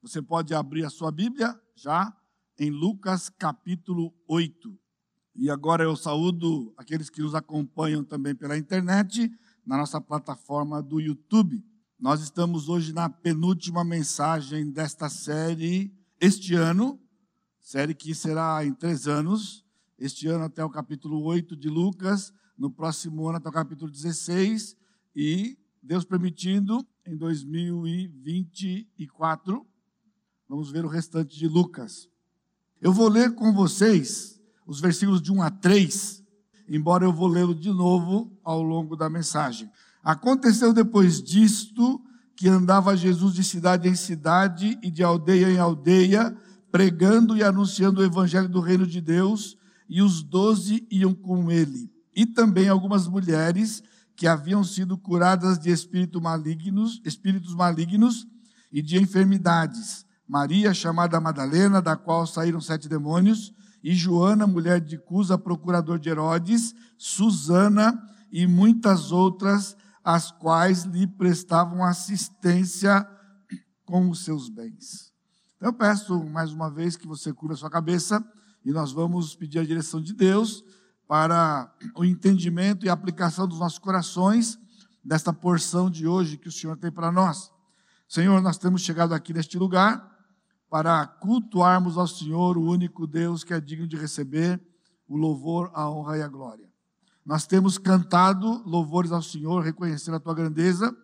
Você pode abrir a sua Bíblia já em Lucas capítulo 8. E agora eu saúdo aqueles que nos acompanham também pela internet, na nossa plataforma do YouTube. Nós estamos hoje na penúltima mensagem desta série este ano, série que será em três anos, este ano até o capítulo 8 de Lucas, no próximo ano até o capítulo 16, e Deus permitindo, em 2024, vamos ver o restante de Lucas. Eu vou ler com vocês os versículos de 1 a 3, embora eu vou lê-lo de novo ao longo da mensagem. Aconteceu depois disto que andava Jesus de cidade em cidade e de aldeia em aldeia, pregando e anunciando o evangelho do reino de Deus, e os doze iam com ele. E também algumas mulheres que haviam sido curadas de espírito malignos, espíritos malignos e de enfermidades. Maria, chamada Madalena, da qual saíram sete demônios, e Joana, mulher de Cusa, procurador de Herodes, Susana e muitas outras, as quais lhe prestavam assistência com os seus bens. Então, eu peço mais uma vez que você cubra sua cabeça e nós vamos pedir a direção de Deus para o entendimento e aplicação dos nossos corações desta porção de hoje que o Senhor tem para nós. Senhor, nós temos chegado aqui neste lugar para cultuarmos ao Senhor, o único Deus que é digno de receber o louvor, a honra e a glória. Nós temos cantado louvores ao Senhor, reconhecendo a tua grandeza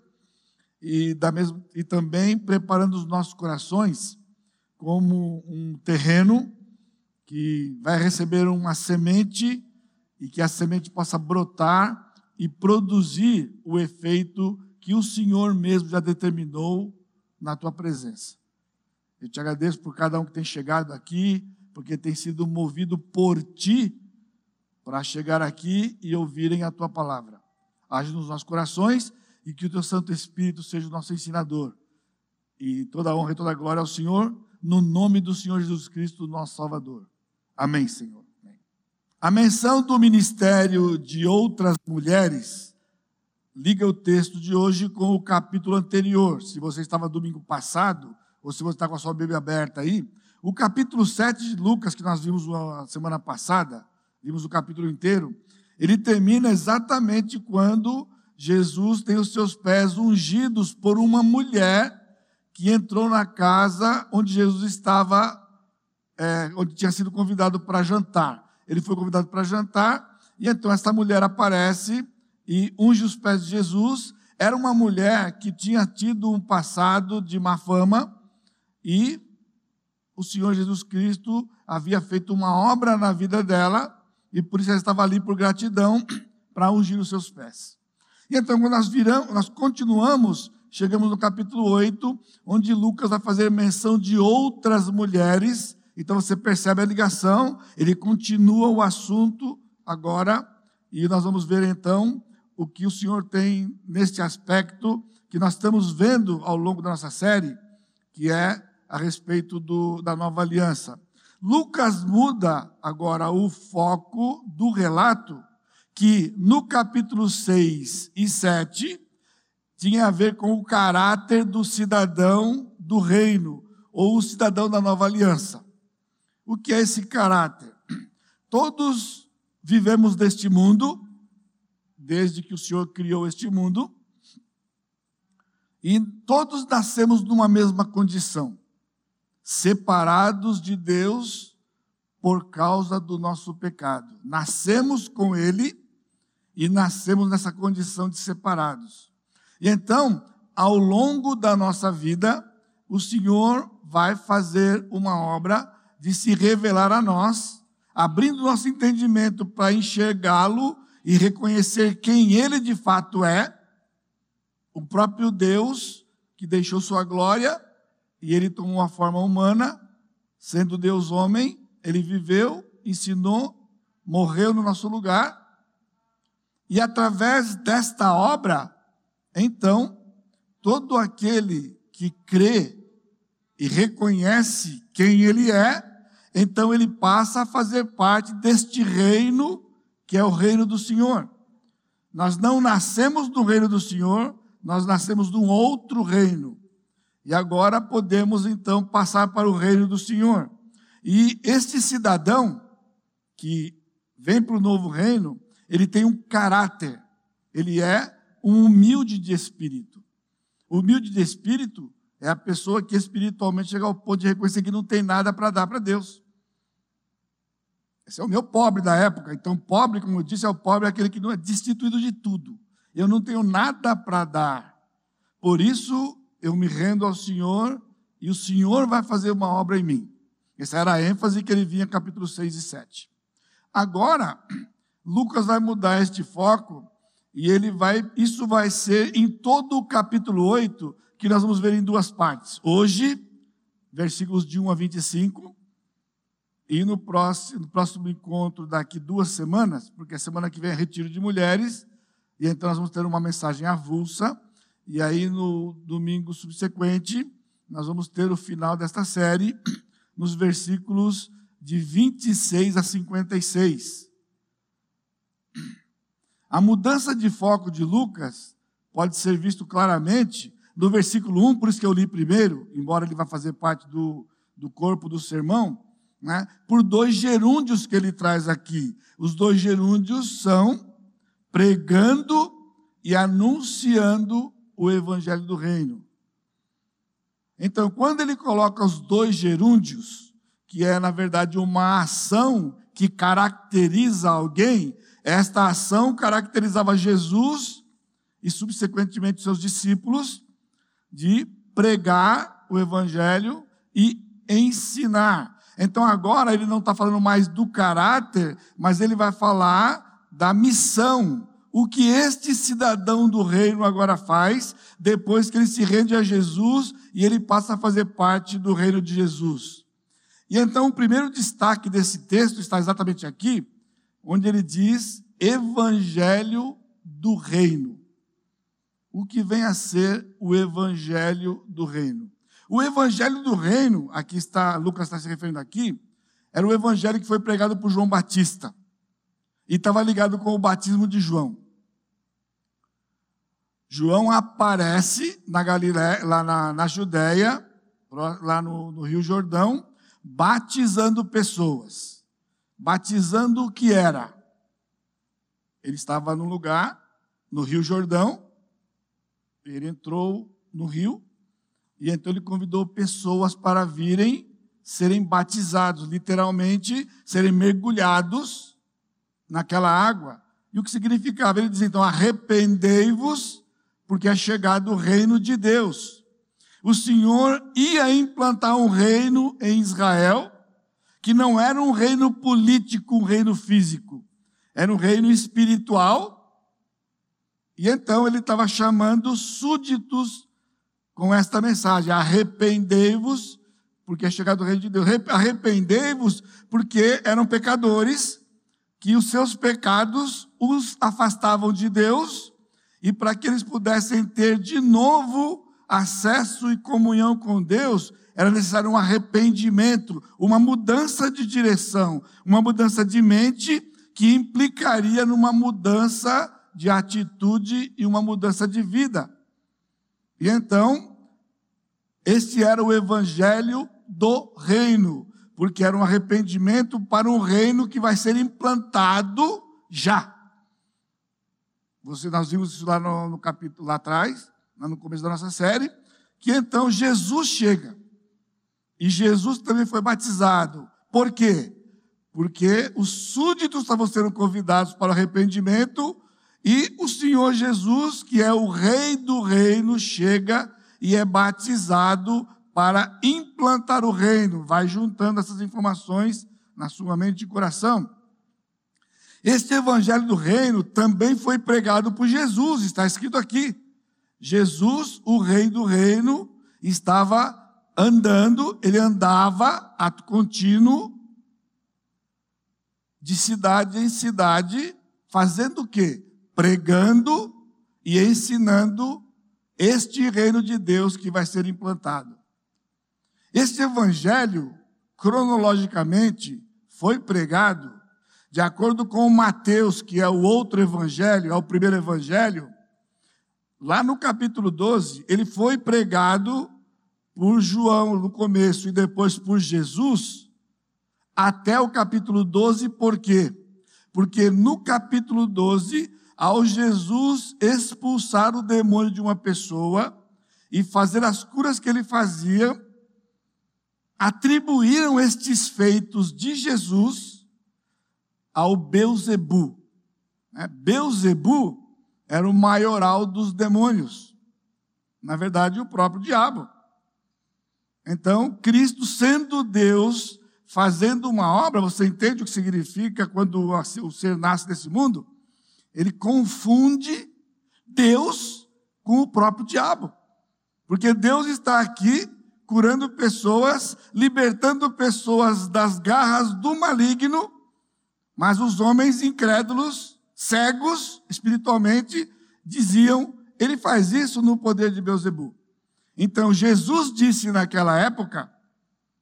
e, da mesma, e também preparando os nossos corações como um terreno que vai receber uma semente e que a semente possa brotar e produzir o efeito que o Senhor mesmo já determinou na tua presença. Eu te agradeço por cada um que tem chegado aqui, porque tem sido movido por ti para chegar aqui e ouvirem a tua palavra. Age nos nossos corações e que o teu Santo Espírito seja o nosso ensinador. E toda a honra e toda a glória ao Senhor, no nome do Senhor Jesus Cristo, nosso Salvador. Amém, Senhor. A menção do ministério de outras mulheres liga o texto de hoje com o capítulo anterior. Se você estava domingo passado, ou se você está com a sua Bíblia aberta aí, o capítulo 7 de Lucas, que nós vimos na semana passada, vimos o capítulo inteiro, ele termina exatamente quando Jesus tem os seus pés ungidos por uma mulher que entrou na casa onde Jesus estava, é, onde tinha sido convidado para jantar ele foi convidado para jantar, e então essa mulher aparece e unge os pés de Jesus. Era uma mulher que tinha tido um passado de má fama, e o Senhor Jesus Cristo havia feito uma obra na vida dela, e por isso ela estava ali por gratidão para ungir os seus pés. E então, quando nós viramos, nós continuamos, chegamos no capítulo 8, onde Lucas vai fazer menção de outras mulheres então você percebe a ligação, ele continua o assunto agora, e nós vamos ver então o que o Senhor tem neste aspecto que nós estamos vendo ao longo da nossa série, que é a respeito do, da nova aliança. Lucas muda agora o foco do relato, que no capítulo 6 e 7 tinha a ver com o caráter do cidadão do reino, ou o cidadão da nova aliança. O que é esse caráter? Todos vivemos deste mundo, desde que o Senhor criou este mundo, e todos nascemos numa mesma condição, separados de Deus por causa do nosso pecado. Nascemos com Ele e nascemos nessa condição de separados. E então, ao longo da nossa vida, o Senhor vai fazer uma obra de se revelar a nós, abrindo nosso entendimento para enxergá-lo e reconhecer quem ele de fato é, o próprio Deus que deixou sua glória e ele tomou uma forma humana, sendo Deus homem, ele viveu, ensinou, morreu no nosso lugar. E através desta obra, então, todo aquele que crê e reconhece quem ele é, então ele passa a fazer parte deste reino que é o reino do Senhor. Nós não nascemos do reino do Senhor, nós nascemos de um outro reino. E agora podemos então passar para o reino do Senhor. E este cidadão que vem para o novo reino, ele tem um caráter, ele é um humilde de espírito. Humilde de espírito é a pessoa que espiritualmente chega ao ponto de reconhecer que não tem nada para dar para Deus. Esse é o meu pobre da época. Então, pobre, como eu disse, é o pobre é aquele que não é destituído de tudo. Eu não tenho nada para dar. Por isso, eu me rendo ao Senhor e o Senhor vai fazer uma obra em mim. Essa era a ênfase que ele vinha capítulo 6 e 7. Agora, Lucas vai mudar este foco e ele vai, isso vai ser em todo o capítulo 8, que nós vamos ver em duas partes. Hoje, versículos de 1 a 25, e no próximo, no próximo encontro, daqui duas semanas, porque a semana que vem é retiro de mulheres, e então nós vamos ter uma mensagem avulsa, e aí no domingo subsequente, nós vamos ter o final desta série, nos versículos de 26 a 56. A mudança de foco de Lucas pode ser visto claramente no versículo 1, por isso que eu li primeiro, embora ele vá fazer parte do, do corpo do sermão, né, por dois gerúndios que ele traz aqui. Os dois gerúndios são pregando e anunciando o evangelho do reino. Então, quando ele coloca os dois gerúndios, que é na verdade uma ação que caracteriza alguém, esta ação caracterizava Jesus e subsequentemente seus discípulos de pregar o evangelho e ensinar. Então agora ele não está falando mais do caráter, mas ele vai falar da missão, o que este cidadão do reino agora faz, depois que ele se rende a Jesus e ele passa a fazer parte do reino de Jesus. E então o primeiro destaque desse texto está exatamente aqui, onde ele diz Evangelho do Reino. O que vem a ser o Evangelho do Reino? O Evangelho do Reino, aqui está, Lucas está se referindo aqui, era o Evangelho que foi pregado por João Batista. E estava ligado com o batismo de João. João aparece na Galileia, lá na, na Judéia, lá no, no Rio Jordão, batizando pessoas. Batizando o que era? Ele estava num lugar, no Rio Jordão, ele entrou no rio, e então ele convidou pessoas para virem serem batizados, literalmente, serem mergulhados naquela água. E o que significava? Ele diz então: arrependei-vos porque é chegado o reino de Deus. O Senhor ia implantar um reino em Israel, que não era um reino político, um reino físico, era um reino espiritual. E então ele estava chamando súditos com esta mensagem: arrependei-vos, porque é chegado o reino de Deus. Arrependei-vos, porque eram pecadores, que os seus pecados os afastavam de Deus e para que eles pudessem ter de novo acesso e comunhão com Deus, era necessário um arrependimento, uma mudança de direção, uma mudança de mente que implicaria numa mudança de atitude e uma mudança de vida. E então, este era o evangelho do reino, porque era um arrependimento para um reino que vai ser implantado já. Você, nós vimos isso lá no, no capítulo lá atrás, lá no começo da nossa série, que então Jesus chega. E Jesus também foi batizado. Por quê? Porque os súditos estavam sendo convidados para o arrependimento e o Senhor Jesus, que é o rei do reino, chega e é batizado para implantar o reino. Vai juntando essas informações na sua mente e coração. Este evangelho do reino também foi pregado por Jesus, está escrito aqui. Jesus, o rei do reino, estava andando, ele andava ato contínuo de cidade em cidade, fazendo o quê? Pregando e ensinando este reino de Deus que vai ser implantado. Este evangelho, cronologicamente, foi pregado de acordo com Mateus, que é o outro evangelho, é o primeiro evangelho, lá no capítulo 12, ele foi pregado por João no começo e depois por Jesus, até o capítulo 12, por quê? Porque no capítulo 12, ao Jesus expulsar o demônio de uma pessoa e fazer as curas que ele fazia, atribuíram estes feitos de Jesus ao Beuzebu. Né? Beuzebu era o maioral dos demônios. Na verdade, o próprio diabo. Então, Cristo, sendo Deus, fazendo uma obra, você entende o que significa quando o ser nasce desse mundo? Ele confunde Deus com o próprio diabo. Porque Deus está aqui curando pessoas, libertando pessoas das garras do maligno, mas os homens incrédulos, cegos espiritualmente, diziam: ele faz isso no poder de Beuzebu. Então Jesus disse naquela época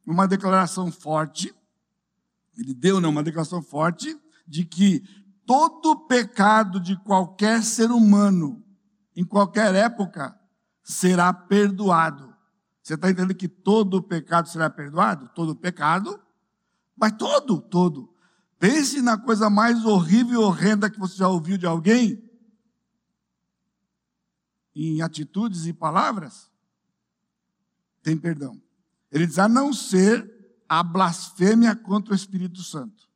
uma declaração forte, ele deu né, uma declaração forte de que todo pecado de qualquer ser humano, em qualquer época, será perdoado. Você está entendendo que todo pecado será perdoado? Todo pecado, mas todo, todo. Pense na coisa mais horrível e horrenda que você já ouviu de alguém, em atitudes e palavras, tem perdão. Ele diz, a não ser a blasfêmia contra o Espírito Santo,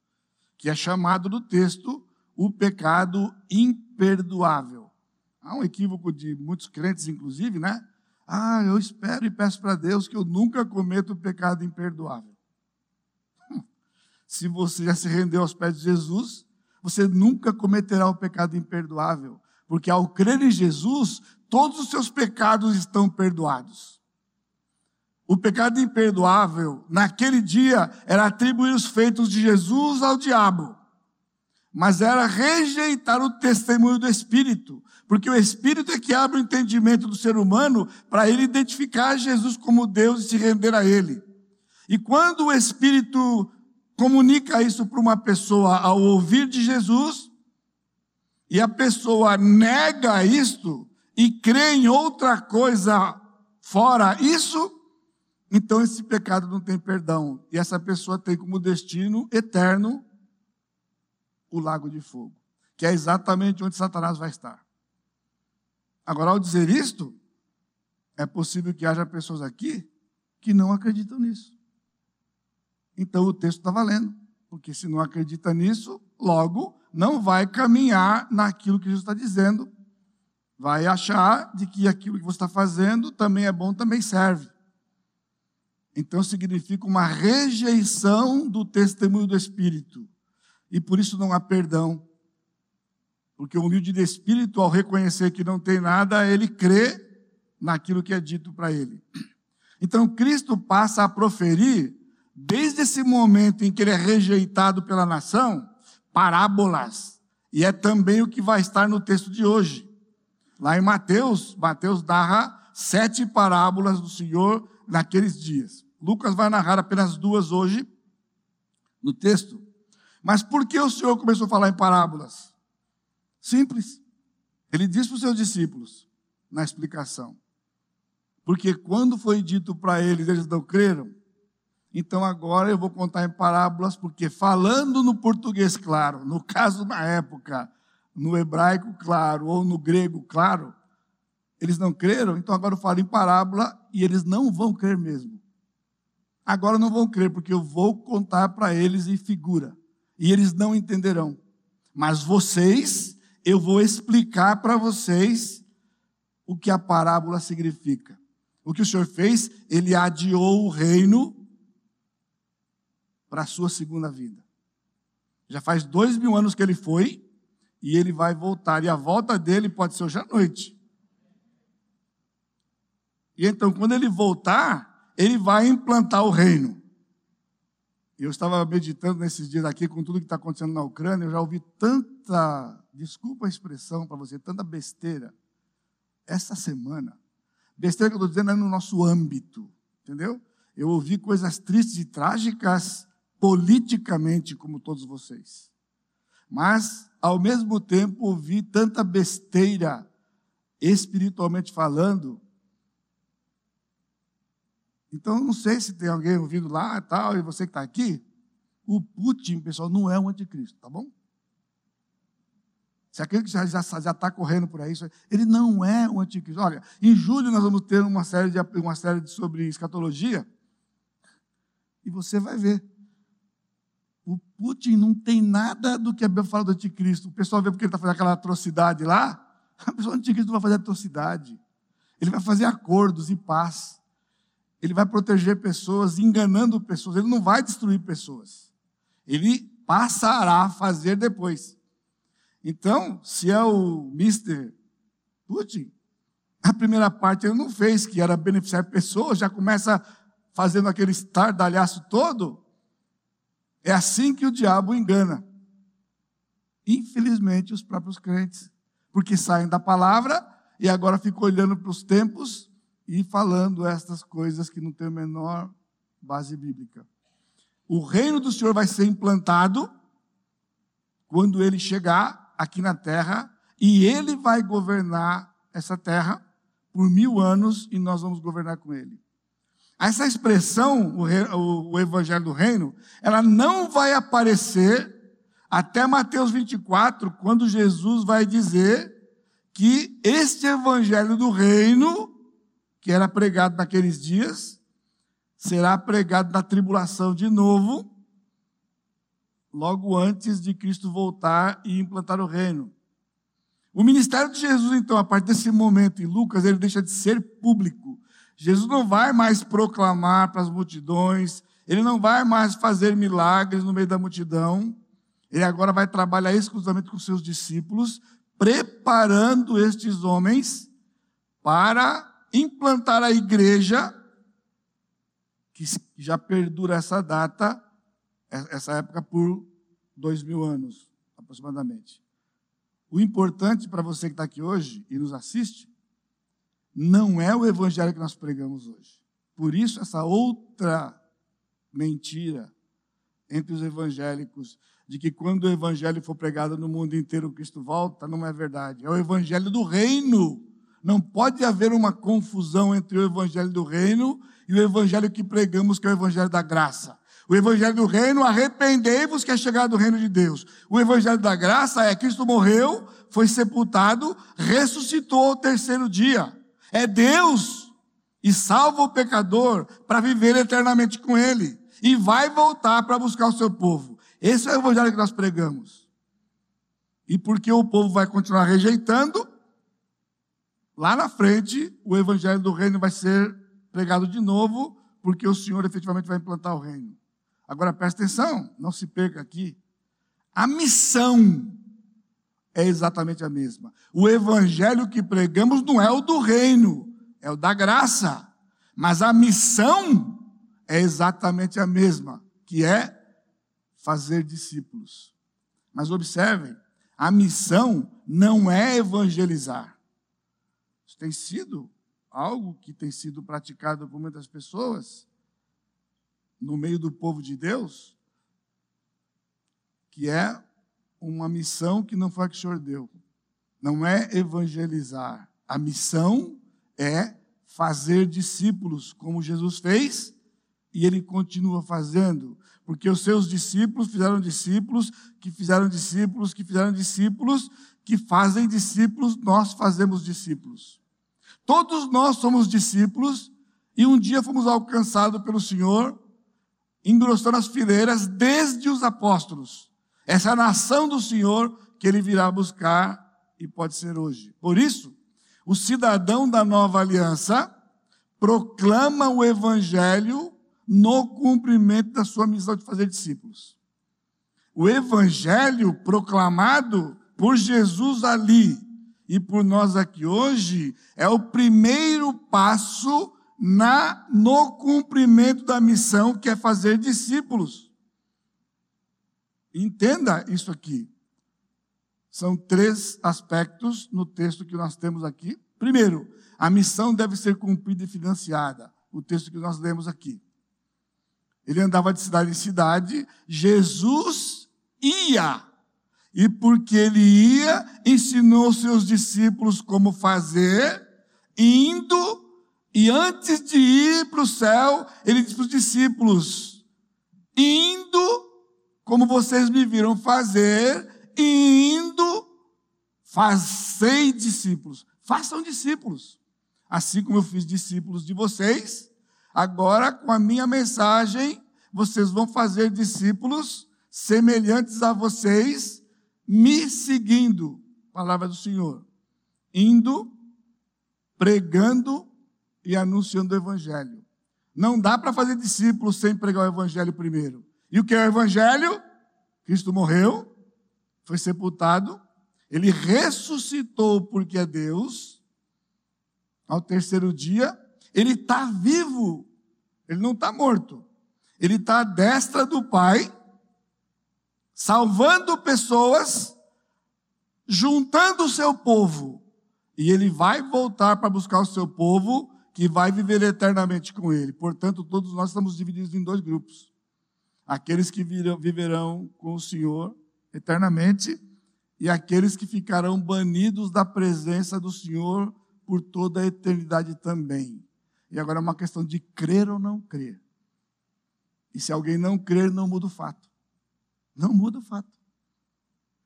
que é chamado no texto o pecado imperdoável. Há um equívoco de muitos crentes, inclusive, né? Ah, eu espero e peço para Deus que eu nunca cometa o pecado imperdoável. Se você já se rendeu aos pés de Jesus, você nunca cometerá o pecado imperdoável, porque ao crer em Jesus, todos os seus pecados estão perdoados. O pecado imperdoável, naquele dia, era atribuir os feitos de Jesus ao diabo, mas era rejeitar o testemunho do Espírito, porque o Espírito é que abre o entendimento do ser humano para ele identificar Jesus como Deus e se render a Ele. E quando o Espírito comunica isso para uma pessoa ao ouvir de Jesus, e a pessoa nega isto e crê em outra coisa fora isso, então esse pecado não tem perdão. E essa pessoa tem como destino eterno o lago de fogo, que é exatamente onde Satanás vai estar. Agora, ao dizer isto, é possível que haja pessoas aqui que não acreditam nisso. Então o texto está valendo, porque se não acredita nisso, logo não vai caminhar naquilo que Jesus está dizendo, vai achar de que aquilo que você está fazendo também é bom, também serve. Então significa uma rejeição do testemunho do Espírito. E por isso não há perdão, porque o humilde de espírito, ao reconhecer que não tem nada, ele crê naquilo que é dito para ele. Então, Cristo passa a proferir, desde esse momento em que ele é rejeitado pela nação, parábolas. E é também o que vai estar no texto de hoje. Lá em Mateus, Mateus narra sete parábolas do Senhor naqueles dias. Lucas vai narrar apenas duas hoje no texto. Mas por que o Senhor começou a falar em parábolas? Simples. Ele disse para os seus discípulos, na explicação. Porque quando foi dito para eles, eles não creram. Então agora eu vou contar em parábolas, porque falando no português claro, no caso na época, no hebraico claro ou no grego claro, eles não creram, então agora eu falo em parábola e eles não vão crer mesmo. Agora não vão crer, porque eu vou contar para eles em figura, e eles não entenderão. Mas vocês eu vou explicar para vocês o que a parábola significa. O que o Senhor fez, ele adiou o reino para a sua segunda vida. Já faz dois mil anos que ele foi e ele vai voltar. E a volta dele pode ser hoje à noite. E então, quando ele voltar, ele vai implantar o reino. Eu estava meditando nesses dias aqui com tudo que está acontecendo na Ucrânia, eu já ouvi tanta desculpa a expressão para você, tanta besteira. Essa semana, besteira que eu estou dizendo é no nosso âmbito, entendeu? Eu ouvi coisas tristes e trágicas politicamente, como todos vocês. Mas, ao mesmo tempo, ouvi tanta besteira, espiritualmente falando, Então, não sei se tem alguém ouvindo lá e tal, e você que está aqui. O Putin, pessoal, não é o anticristo, tá bom? Se aquele que já está correndo por aí, ele não é o anticristo. Olha, em julho nós vamos ter uma série, de, uma série sobre escatologia, e você vai ver. O Putin não tem nada do que a Bíblia fala do anticristo. O pessoal vê porque ele está fazendo aquela atrocidade lá. A pessoa do anticristo não vai fazer atrocidade. Ele vai fazer acordos e paz. Ele vai proteger pessoas, enganando pessoas. Ele não vai destruir pessoas. Ele passará a fazer depois. Então, se é o Mr. Putin, a primeira parte ele não fez, que era beneficiar pessoas, já começa fazendo aquele estardalhaço todo. É assim que o diabo engana. Infelizmente, os próprios crentes, porque saem da palavra e agora ficam olhando para os tempos e falando estas coisas que não têm a menor base bíblica. O reino do Senhor vai ser implantado quando ele chegar aqui na terra e ele vai governar essa terra por mil anos e nós vamos governar com ele. Essa expressão, o, o, o evangelho do reino, ela não vai aparecer até Mateus 24, quando Jesus vai dizer que este evangelho do reino, que era pregado naqueles dias, será pregado na tribulação de novo, logo antes de Cristo voltar e implantar o reino. O ministério de Jesus, então, a partir desse momento em Lucas, ele deixa de ser público. Jesus não vai mais proclamar para as multidões, ele não vai mais fazer milagres no meio da multidão. Ele agora vai trabalhar exclusivamente com seus discípulos, preparando estes homens para implantar a igreja que já perdura essa data, essa época, por dois mil anos, aproximadamente. O importante para você que está aqui hoje e nos assiste, não é o evangelho que nós pregamos hoje. Por isso, essa outra mentira entre os evangélicos, de que quando o evangelho for pregado no mundo inteiro, Cristo volta, não é verdade. É o evangelho do reino. Não pode haver uma confusão entre o evangelho do reino e o evangelho que pregamos, que é o evangelho da graça. O evangelho do reino, arrependei-vos que é chegado o reino de Deus. O evangelho da graça é Cristo morreu, foi sepultado, ressuscitou ao terceiro dia. É Deus e salva o pecador para viver eternamente com ele e vai voltar para buscar o seu povo. Esse é o evangelho que nós pregamos. E porque o povo vai continuar rejeitando, lá na frente o evangelho do reino vai ser pregado de novo, porque o Senhor efetivamente vai implantar o reino. Agora preste atenção, não se perca aqui. A missão é exatamente a mesma. O evangelho que pregamos não é o do reino, é o da graça. Mas a missão é exatamente a mesma, que é fazer discípulos. Mas observem, a missão não é evangelizar. Isso tem sido algo que tem sido praticado por muitas pessoas no meio do povo de Deus, que é uma missão que não foi a que o Senhor deu. Não é evangelizar. A missão é fazer discípulos, como Jesus fez, e ele continua fazendo, porque os seus discípulos fizeram discípulos, que fizeram discípulos, que fizeram discípulos, que fazem discípulos, nós fazemos discípulos. Todos nós somos discípulos e um dia fomos alcançados pelo Senhor, engrossando as fileiras desde os apóstolos. Essa é nação do Senhor que ele virá buscar e pode ser hoje. Por isso, o cidadão da nova aliança proclama o evangelho no cumprimento da sua missão de fazer discípulos. O evangelho proclamado por Jesus ali e por nós aqui hoje é o primeiro passo na no cumprimento da missão que é fazer discípulos. Entenda isso aqui. São três aspectos no texto que nós temos aqui. Primeiro, a missão deve ser cumprida e financiada. O texto que nós lemos aqui. Ele andava de cidade em cidade, Jesus ia e porque ele ia, ensinou seus discípulos como fazer, indo E antes de ir para o céu, ele disse para os discípulos: indo como vocês me viram fazer, indo, fazei discípulos. Façam discípulos. Assim como eu fiz discípulos de vocês, agora com a minha mensagem, vocês vão fazer discípulos semelhantes a vocês, me seguindo. Palavra do Senhor. Indo, pregando e anunciando o Evangelho. Não dá para fazer discípulos sem pregar o Evangelho primeiro. E o que é o Evangelho? Cristo morreu, foi sepultado, ele ressuscitou porque é Deus. Ao terceiro dia, ele está vivo, ele não está morto. Ele está à destra do Pai, salvando pessoas, juntando o seu povo. E ele vai voltar para buscar o seu povo, que vai viver eternamente com ele. Portanto, todos nós estamos divididos em dois grupos: aqueles que viverão com o Senhor eternamente e aqueles que ficarão banidos da presença do Senhor por toda a eternidade também. E agora é uma questão de crer ou não crer. E se alguém não crer, não muda o fato. Não muda o fato.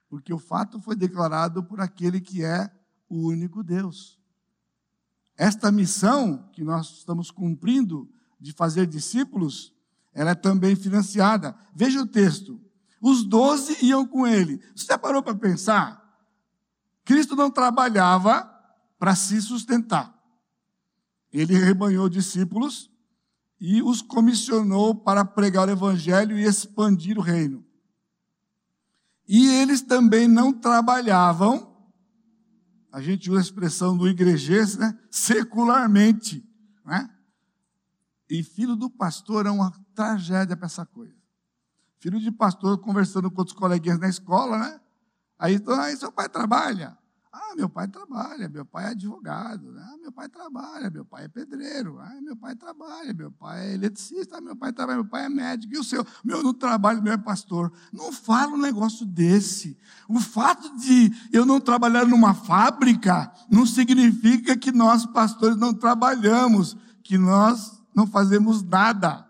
Porque o fato foi declarado por aquele que é o único Deus. Esta missão que nós estamos cumprindo de fazer discípulos, ela é também financiada. Veja o texto. Os doze iam com ele. Você parou para pensar? Cristo não trabalhava para se sustentar. Ele rebanhou discípulos e os comissionou para pregar o evangelho e expandir o reino. E eles também não trabalhavam, a gente usa a expressão do igrejês, né? secularmente. Né? E filho do pastor é uma tragédia para essa coisa. Filho de pastor conversando com outros coleguinhas na escola, né? Aí, então, aí seu pai trabalha. Ah, meu pai trabalha, meu pai é advogado. Ah, meu pai trabalha, meu pai é pedreiro. Ah, meu pai trabalha, meu pai é eletricista. Ah, meu pai trabalha, meu pai é médico. E o seu? Meu não trabalha, meu é pastor. Não fala um negócio desse. O fato de eu não trabalhar numa fábrica não significa que nós, pastores, não trabalhamos, que nós não fazemos nada.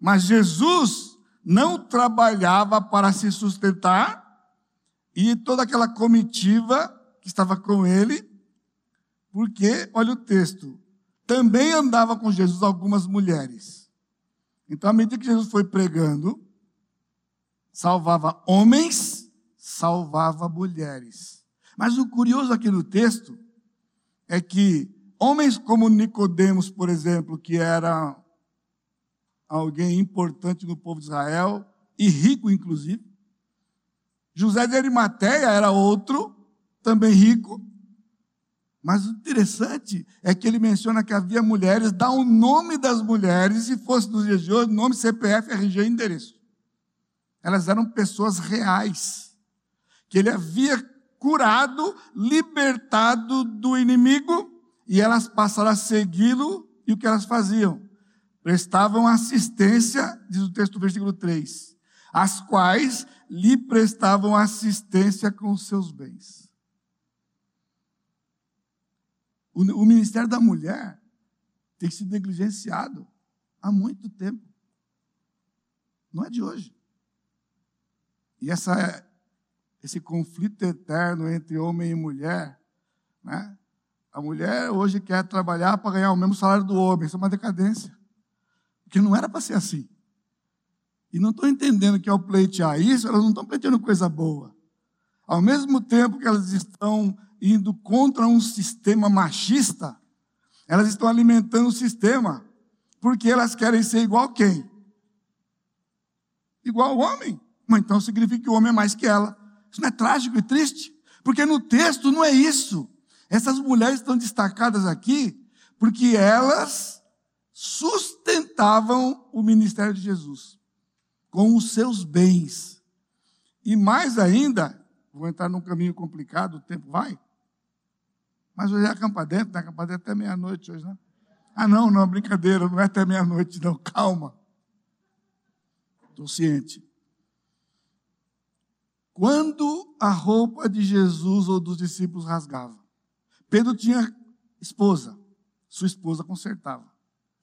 Mas Jesus não trabalhava para se sustentar e toda aquela comitiva que estava com ele, porque, olha o texto, também andava com Jesus algumas mulheres. Então, à medida que Jesus foi pregando, salvava homens, salvava mulheres. Mas o curioso aqui no texto é que homens como Nicodemos, por exemplo, que era alguém importante no povo de Israel e rico inclusive, José de Arimateia era outro também rico. Mas o interessante é que ele menciona que havia mulheres, dá o nome das mulheres, se fosse nos dias de hoje, nome, CPF, RG e endereço. Elas eram pessoas reais, que ele havia curado, libertado do inimigo, e elas passaram a segui-lo, e o que elas faziam? Prestavam assistência, diz o texto do versículo 3, as quais lhe prestavam assistência com os seus bens. O, o ministério da mulher tem sido negligenciado há muito tempo. Não é de hoje. E essa, esse conflito eterno entre homem e mulher, né? A mulher hoje quer trabalhar para ganhar o mesmo salário do homem. Isso é uma decadência. Porque não era para ser assim. E não estou entendendo que ao pleitear isso, elas não estão pleiteando coisa boa. Ao mesmo tempo que elas estão indo contra um sistema machista, elas estão alimentando o sistema, porque elas querem ser igual quem? Igual o homem. Mas então significa que o homem é mais que ela. Isso não é trágico e triste? Porque no texto não é isso. Essas mulheres estão destacadas aqui porque elas sustentavam o ministério de Jesus com os seus bens. E mais ainda, vou entrar num caminho complicado, o tempo vai. Mas hoje é acampar dentro, né? Acampar dentro até meia-noite hoje, né? Ah, não, não, brincadeira, não é até meia-noite, não, calma. Estou ciente. Quando a roupa de Jesus ou dos discípulos rasgava, Pedro tinha esposa, sua esposa consertava.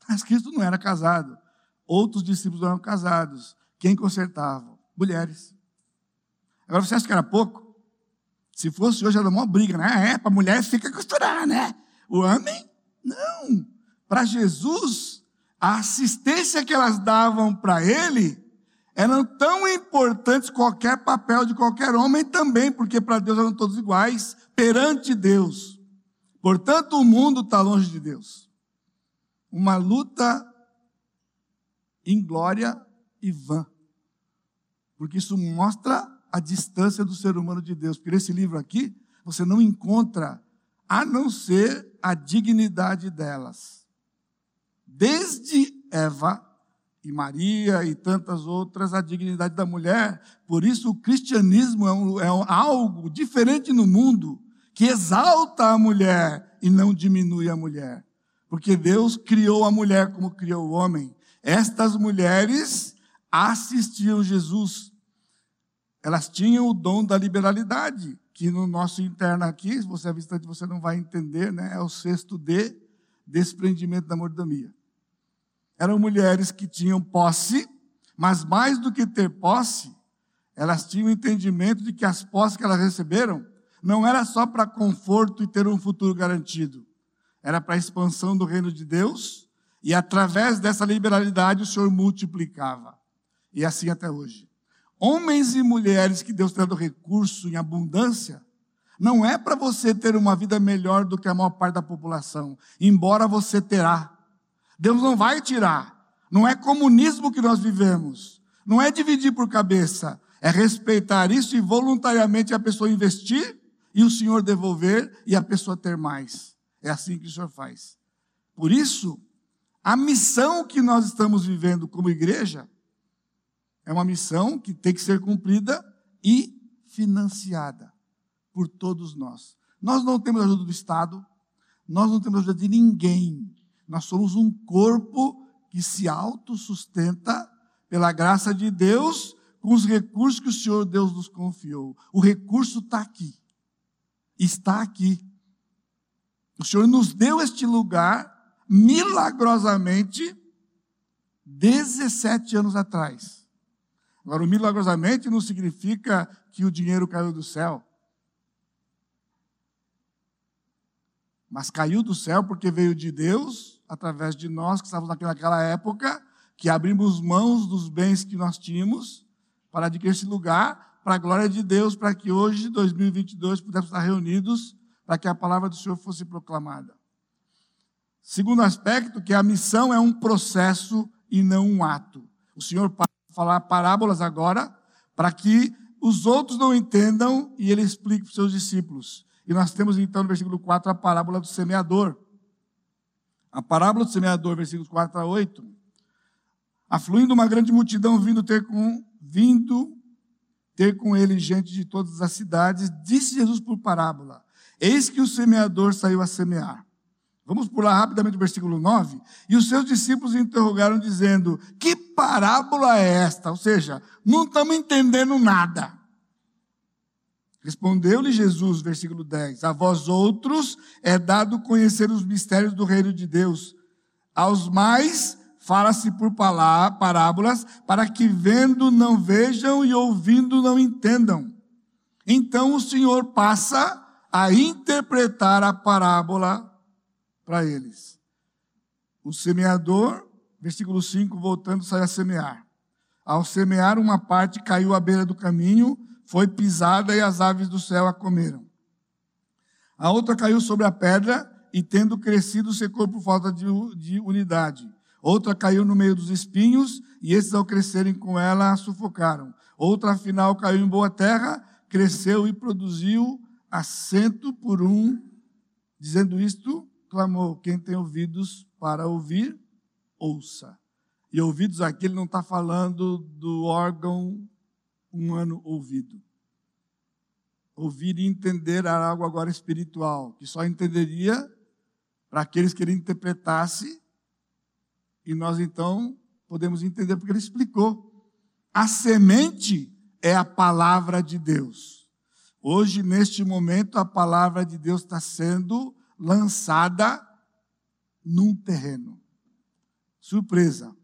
Mas Cristo não era casado. Outros discípulos não eram casados. Quem consertava? Mulheres. Agora você acha que era pouco? Se fosse hoje, era uma briga, né? É, para mulher fica costurar, né? O homem, não. Para Jesus, a assistência que elas davam para ele eram tão importantes qualquer papel de qualquer homem também, porque para Deus eram todos iguais perante Deus. Portanto, o mundo está longe de Deus. Uma luta inglória e vã. Porque isso mostra a distância do ser humano de Deus. Porque nesse livro aqui, você não encontra a não ser a dignidade delas. Desde Eva e Maria e tantas outras, a dignidade da mulher. Por isso, o cristianismo é, um, é algo diferente no mundo que exalta a mulher e não diminui a mulher. Porque Deus criou a mulher como criou o homem. Estas mulheres assistiam Jesus. Elas tinham o dom da liberalidade, que no nosso interno aqui, se você é visitante, você não vai entender, né? É o sexto D, desprendimento da mordomia. Eram mulheres que tinham posse, mas mais do que ter posse, elas tinham o entendimento de que as posses que elas receberam não era só para conforto e ter um futuro garantido, era para a expansão do reino de Deus e através dessa liberalidade o Senhor multiplicava. E assim até hoje. Homens e mulheres que Deus tem dado recurso em abundância, não é para você ter uma vida melhor do que a maior parte da população, embora você terá. Deus não vai tirar. Não é comunismo que nós vivemos. Não é dividir por cabeça. É respeitar isso e voluntariamente a pessoa investir e o Senhor devolver e a pessoa ter mais. É assim que o Senhor faz. Por isso, a missão que nós estamos vivendo como igreja é uma missão que tem que ser cumprida e financiada por todos nós. Nós não temos ajuda do Estado, nós não temos ajuda de ninguém. Nós somos um corpo que se autossustenta pela graça de Deus com os recursos que o Senhor Deus nos confiou. O recurso está aqui está aqui. O Senhor nos deu este lugar milagrosamente 17 anos atrás. Agora, o milagrosamente não significa que o dinheiro caiu do céu. Mas caiu do céu porque veio de Deus, através de nós que estávamos naquela época, que abrimos mãos dos bens que nós tínhamos para adquirir esse lugar para a glória de Deus, para que hoje, 2022, pudéssemos estar reunidos para que a palavra do Senhor fosse proclamada. Segundo aspecto, que a missão é um processo e não um ato. O Senhor vai falar parábolas agora, para que os outros não entendam e ele explique para os seus discípulos. E nós temos então no versículo 4 a parábola do semeador. A parábola do semeador, versículos 4 a 8. Afluindo uma grande multidão vindo ter com vindo ter com ele gente de todas as cidades, disse Jesus por parábola: Eis que o semeador saiu a semear. Vamos pular rapidamente o versículo 9. E os seus discípulos interrogaram, dizendo: Que parábola é esta? Ou seja, não estamos entendendo nada. Respondeu-lhe Jesus, versículo 10: A vós outros é dado conhecer os mistérios do reino de Deus, aos mais fala-se por parábolas, para que vendo não vejam e ouvindo não entendam. Então o Senhor passa a interpretar a parábola para eles. O semeador, versículo 5, voltando, sai a semear. Ao semear, uma parte caiu à beira do caminho, foi pisada e as aves do céu a comeram. A outra caiu sobre a pedra e, tendo crescido, secou por falta de, de unidade. Outra caiu no meio dos espinhos, e esses, ao crescerem com ela, a sufocaram. Outra, afinal, caiu em boa terra, cresceu e produziu assento por um. Dizendo isto, clamou: Quem tem ouvidos para ouvir, ouça. E ouvidos aqui, ele não está falando do órgão humano ouvido. Ouvir e entender era algo agora espiritual, que só entenderia para aqueles que ele interpretasse e nós então podemos entender porque ele explicou. A semente é a palavra de Deus. Hoje, neste momento, a palavra de Deus está sendo lançada num terreno. Surpresa,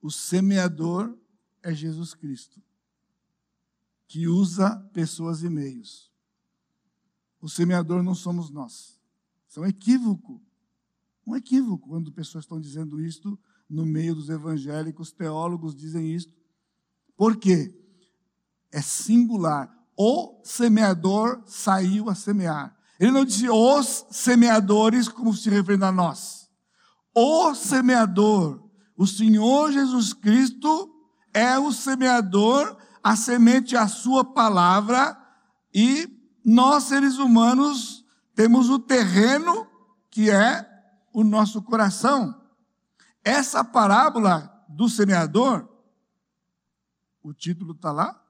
o semeador é Jesus Cristo, que usa pessoas e meios. O semeador não somos nós. Isso é um equívoco. Um equívoco quando pessoas estão dizendo isto no meio dos evangélicos, teólogos dizem isto. Por quê? É singular. O semeador saiu a semear. Ele não disse os semeadores, como se referindo a nós. O semeador, o Senhor Jesus Cristo, é o semeador, a semente é a sua palavra, e nós, seres humanos, temos o terreno que é o nosso coração. Essa parábola do semeador, o título está lá,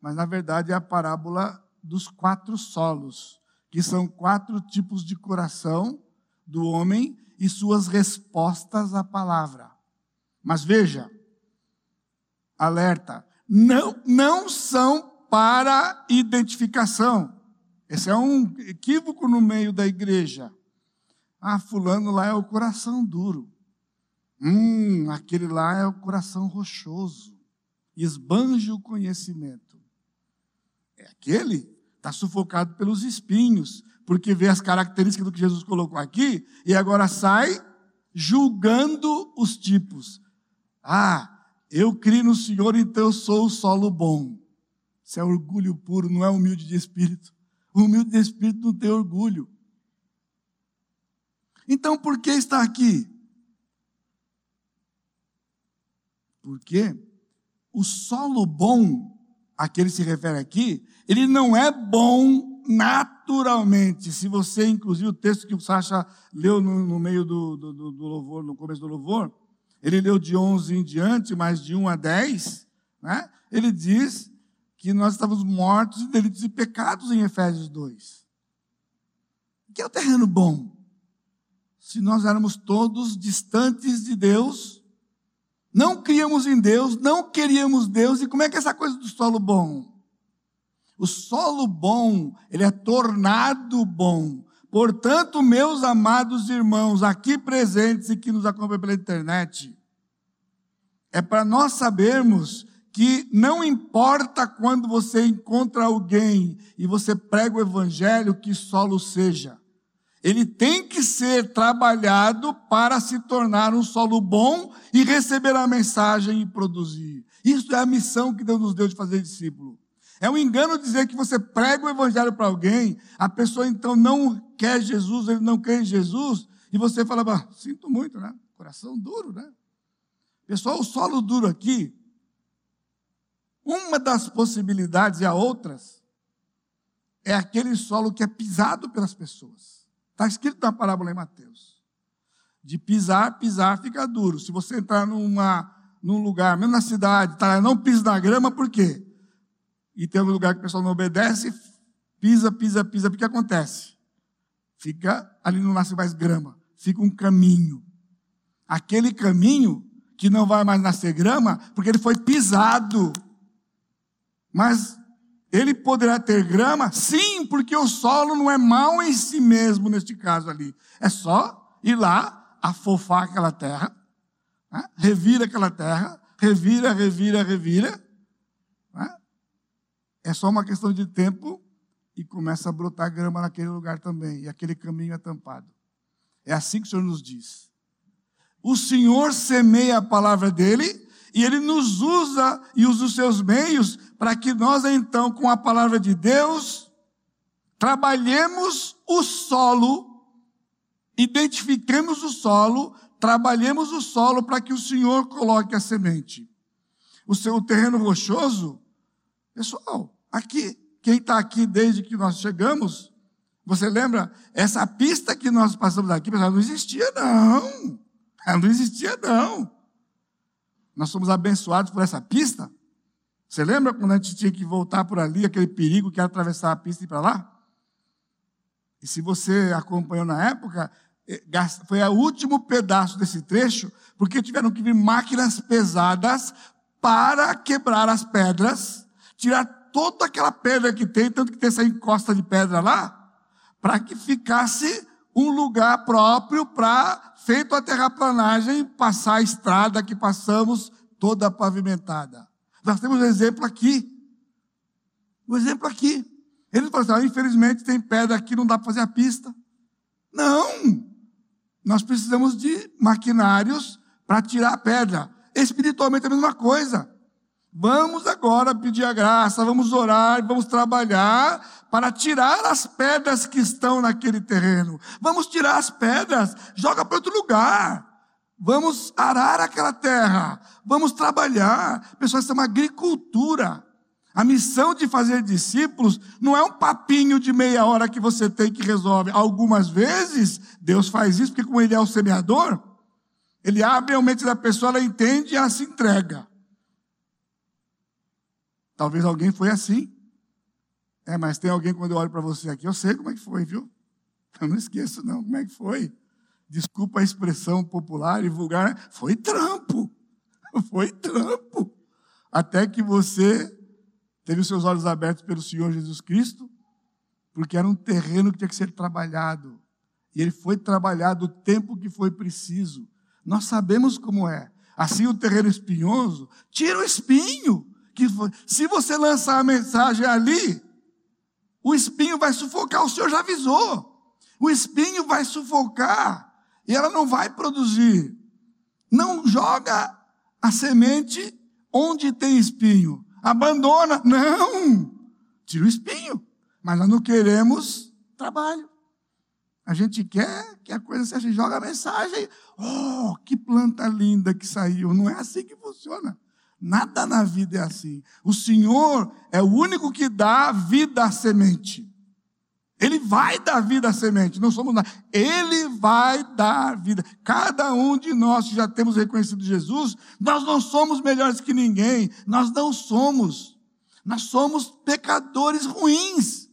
mas na verdade é a parábola dos quatro solos, que são quatro tipos de coração do homem e suas respostas à palavra. Mas veja, alerta, não, não são para identificação. Esse é um equívoco no meio da igreja. Ah, fulano lá é o coração duro. Hum, aquele lá é o coração rochoso. Esbanja o conhecimento. É aquele está sufocado pelos espinhos, porque vê as características do que Jesus colocou aqui e agora sai julgando os tipos. Ah, eu criei no Senhor, então eu sou o solo bom. Isso é orgulho puro, não é humilde de espírito. Humilde de espírito não tem orgulho. Então, por que está aqui? Porque o solo bom, a que ele se refere aqui, ele não é bom naturalmente. Se você, inclusive, o texto que o Sacha leu no, no meio do, do, do, louvor, no começo do louvor, ele leu de 11 em diante, mais de 1 a 10, né? ele diz que nós estávamos mortos em delitos e pecados em Efésios 2. O que é o terreno bom? Se nós éramos todos distantes de Deus, não criamos em Deus, não queríamos Deus, e como é que é essa coisa do solo bom? O solo bom, ele é tornado bom. Portanto, meus amados irmãos, aqui presentes e que nos acompanham pela internet, é para nós sabermos que não importa quando você encontra alguém e você prega o evangelho, que solo seja ele tem que ser trabalhado para se tornar um solo bom e receber a mensagem e produzir. Isso é a missão que Deus nos deu de fazer discípulo. É um engano dizer que você prega o evangelho para alguém, a pessoa então não quer Jesus, ele não crê em Jesus, e você fala, sinto muito, né? Coração duro, né? Pessoal, o solo duro aqui, uma das possibilidades e a outras, é aquele solo que é pisado pelas pessoas. Está escrito na parábola em Mateus. De pisar, pisar fica duro. Se você entrar numa, num lugar, mesmo na cidade, tá, não pisa na grama, por quê? E tem um lugar que o pessoal não obedece, pisa, pisa, pisa, o que acontece? Fica, ali não nasce mais grama, fica um caminho. Aquele caminho que não vai mais nascer grama, porque ele foi pisado. Mas ele poderá ter grama? Sim, porque o solo não é mau em si mesmo, neste caso ali. É só ir lá, afofar aquela terra, né? revira aquela terra, revira, revira, revira. Né? É só uma questão de tempo e começa a brotar grama naquele lugar também, e aquele caminho é tampado. É assim que o Senhor nos diz. O Senhor semeia a palavra dele e ele nos usa e usa os seus meios para que nós, então, com a palavra de Deus, trabalhemos o solo, identifiquemos o solo, trabalhemos o solo para que o Senhor coloque a semente. O seu terreno rochoso, pessoal, aqui, quem está aqui desde que nós chegamos, você lembra? Essa pista que nós passamos aqui, pessoal, não existia, não. Ela não existia, não. Nós somos abençoados por essa pista. Você lembra quando a gente tinha que voltar por ali, aquele perigo que era atravessar a pista e ir para lá? E se você acompanhou na época, eh, foi o último pedaço desse trecho, porque tiveram que vir máquinas pesadas para quebrar as pedras, tirar toda aquela pedra que tem, tanto que tem essa encosta de pedra lá, para que ficasse um lugar próprio para, feito a terraplanagem, passar a estrada que passamos toda pavimentada. Nós temos um exemplo aqui. Um exemplo aqui. Ele falou assim: ah, infelizmente tem pedra aqui, não dá para fazer a pista. Não! Nós precisamos de maquinários para tirar a pedra. Espiritualmente é a mesma coisa. Vamos agora pedir a graça, vamos orar, vamos trabalhar para tirar as pedras que estão naquele terreno. Vamos tirar as pedras, joga para outro lugar. Vamos arar aquela terra, vamos trabalhar. Pessoal, isso é uma agricultura. A missão de fazer discípulos não é um papinho de meia hora que você tem que resolve. Algumas vezes Deus faz isso, porque como Ele é o semeador, Ele abre a mente da pessoa, ela entende e ela se entrega. Talvez alguém foi assim. É, mas tem alguém quando eu olho para você aqui, eu sei como é que foi, viu? Eu não esqueço não, como é que foi. Desculpa a expressão popular e vulgar, foi trampo. Foi trampo. Até que você teve os seus olhos abertos pelo Senhor Jesus Cristo, porque era um terreno que tinha que ser trabalhado. E ele foi trabalhado o tempo que foi preciso. Nós sabemos como é. Assim o terreno espinhoso, tira o espinho que se você lançar a mensagem ali, o espinho vai sufocar, o Senhor já avisou. O espinho vai sufocar e ela não vai produzir. Não joga a semente onde tem espinho. Abandona. Não! Tira o espinho. Mas nós não queremos trabalho. A gente quer que a coisa seja, joga a mensagem. Oh, que planta linda que saiu. Não é assim que funciona. Nada na vida é assim. O Senhor é o único que dá vida à semente. Ele vai dar vida à semente, não somos nada. Ele vai dar vida. Cada um de nós que já temos reconhecido Jesus, nós não somos melhores que ninguém. Nós não somos. Nós somos pecadores ruins.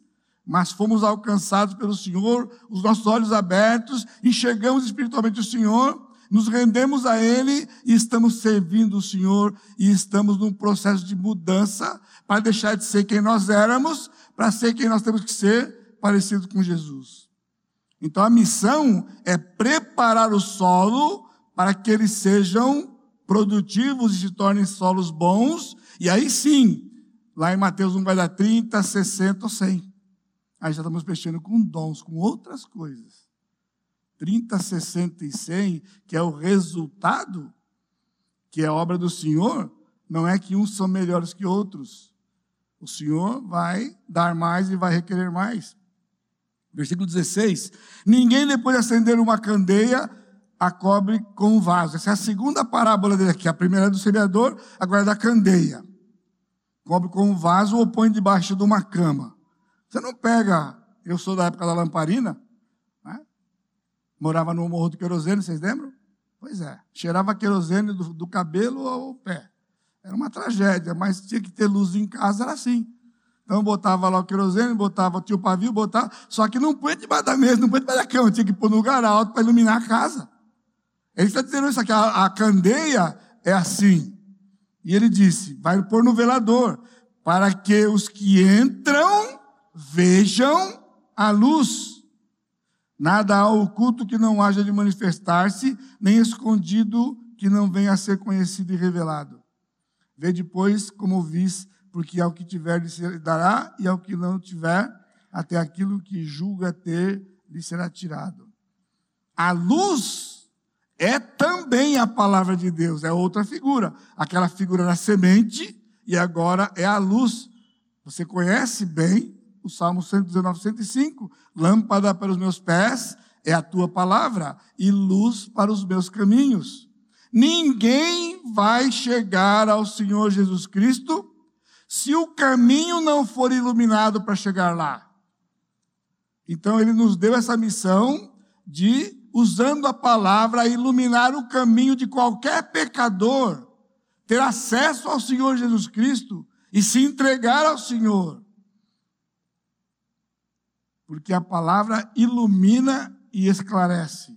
Mas fomos alcançados pelo Senhor, os nossos olhos abertos, enxergamos espiritualmente o Senhor nos rendemos a Ele e estamos servindo o Senhor e estamos num processo de mudança para deixar de ser quem nós éramos, para ser quem nós temos que ser, parecido com Jesus. Então a missão é preparar o solo para que eles sejam produtivos e se tornem solos bons, e aí sim, lá em Mateus 1 vai dar 30, 60 ou 100. Aí já estamos mexendo com dons, com outras coisas. 30, 60 e 100, que é o resultado, que é obra do Senhor, não é que uns são melhores que outros. O Senhor vai dar mais e vai requerer mais. Versículo 16: Ninguém, depois de acender uma candeia, a cobre com um vaso. Essa é a segunda parábola dele aqui. A primeira é do semeador, agora é da candeia. Cobre com um vaso ou põe debaixo de uma cama. Você não pega, eu sou da época da lamparina, Morava no morro do querosene, vocês lembram? Pois é. Cheirava querosene do, do cabelo ao pé. Era uma tragédia, mas tinha que ter luz em casa, era assim. Então botava lá o querosene, botava o pavio, botava. Só que não põe debaixo da mesa, não põe debaixo da cama, tinha que pôr no lugar alto para iluminar a casa. Ele está dizendo isso aqui, a, a candeia é assim. E ele disse: vai pôr no velador, para que os que entram vejam a luz. Nada há oculto que não haja de manifestar-se, nem escondido que não venha a ser conhecido e revelado. Vê depois como vis, porque ao que tiver lhe se dará, e ao que não tiver, até aquilo que julga ter lhe será tirado. A luz é também a palavra de Deus, é outra figura. Aquela figura da semente, e agora é a luz. Você conhece bem o Salmo 119, 105. Lâmpada para os meus pés é a tua palavra e luz para os meus caminhos. Ninguém vai chegar ao Senhor Jesus Cristo se o caminho não for iluminado para chegar lá. Então ele nos deu essa missão de, usando a palavra, iluminar o caminho de qualquer pecador, ter acesso ao Senhor Jesus Cristo e se entregar ao Senhor porque a palavra ilumina e esclarece,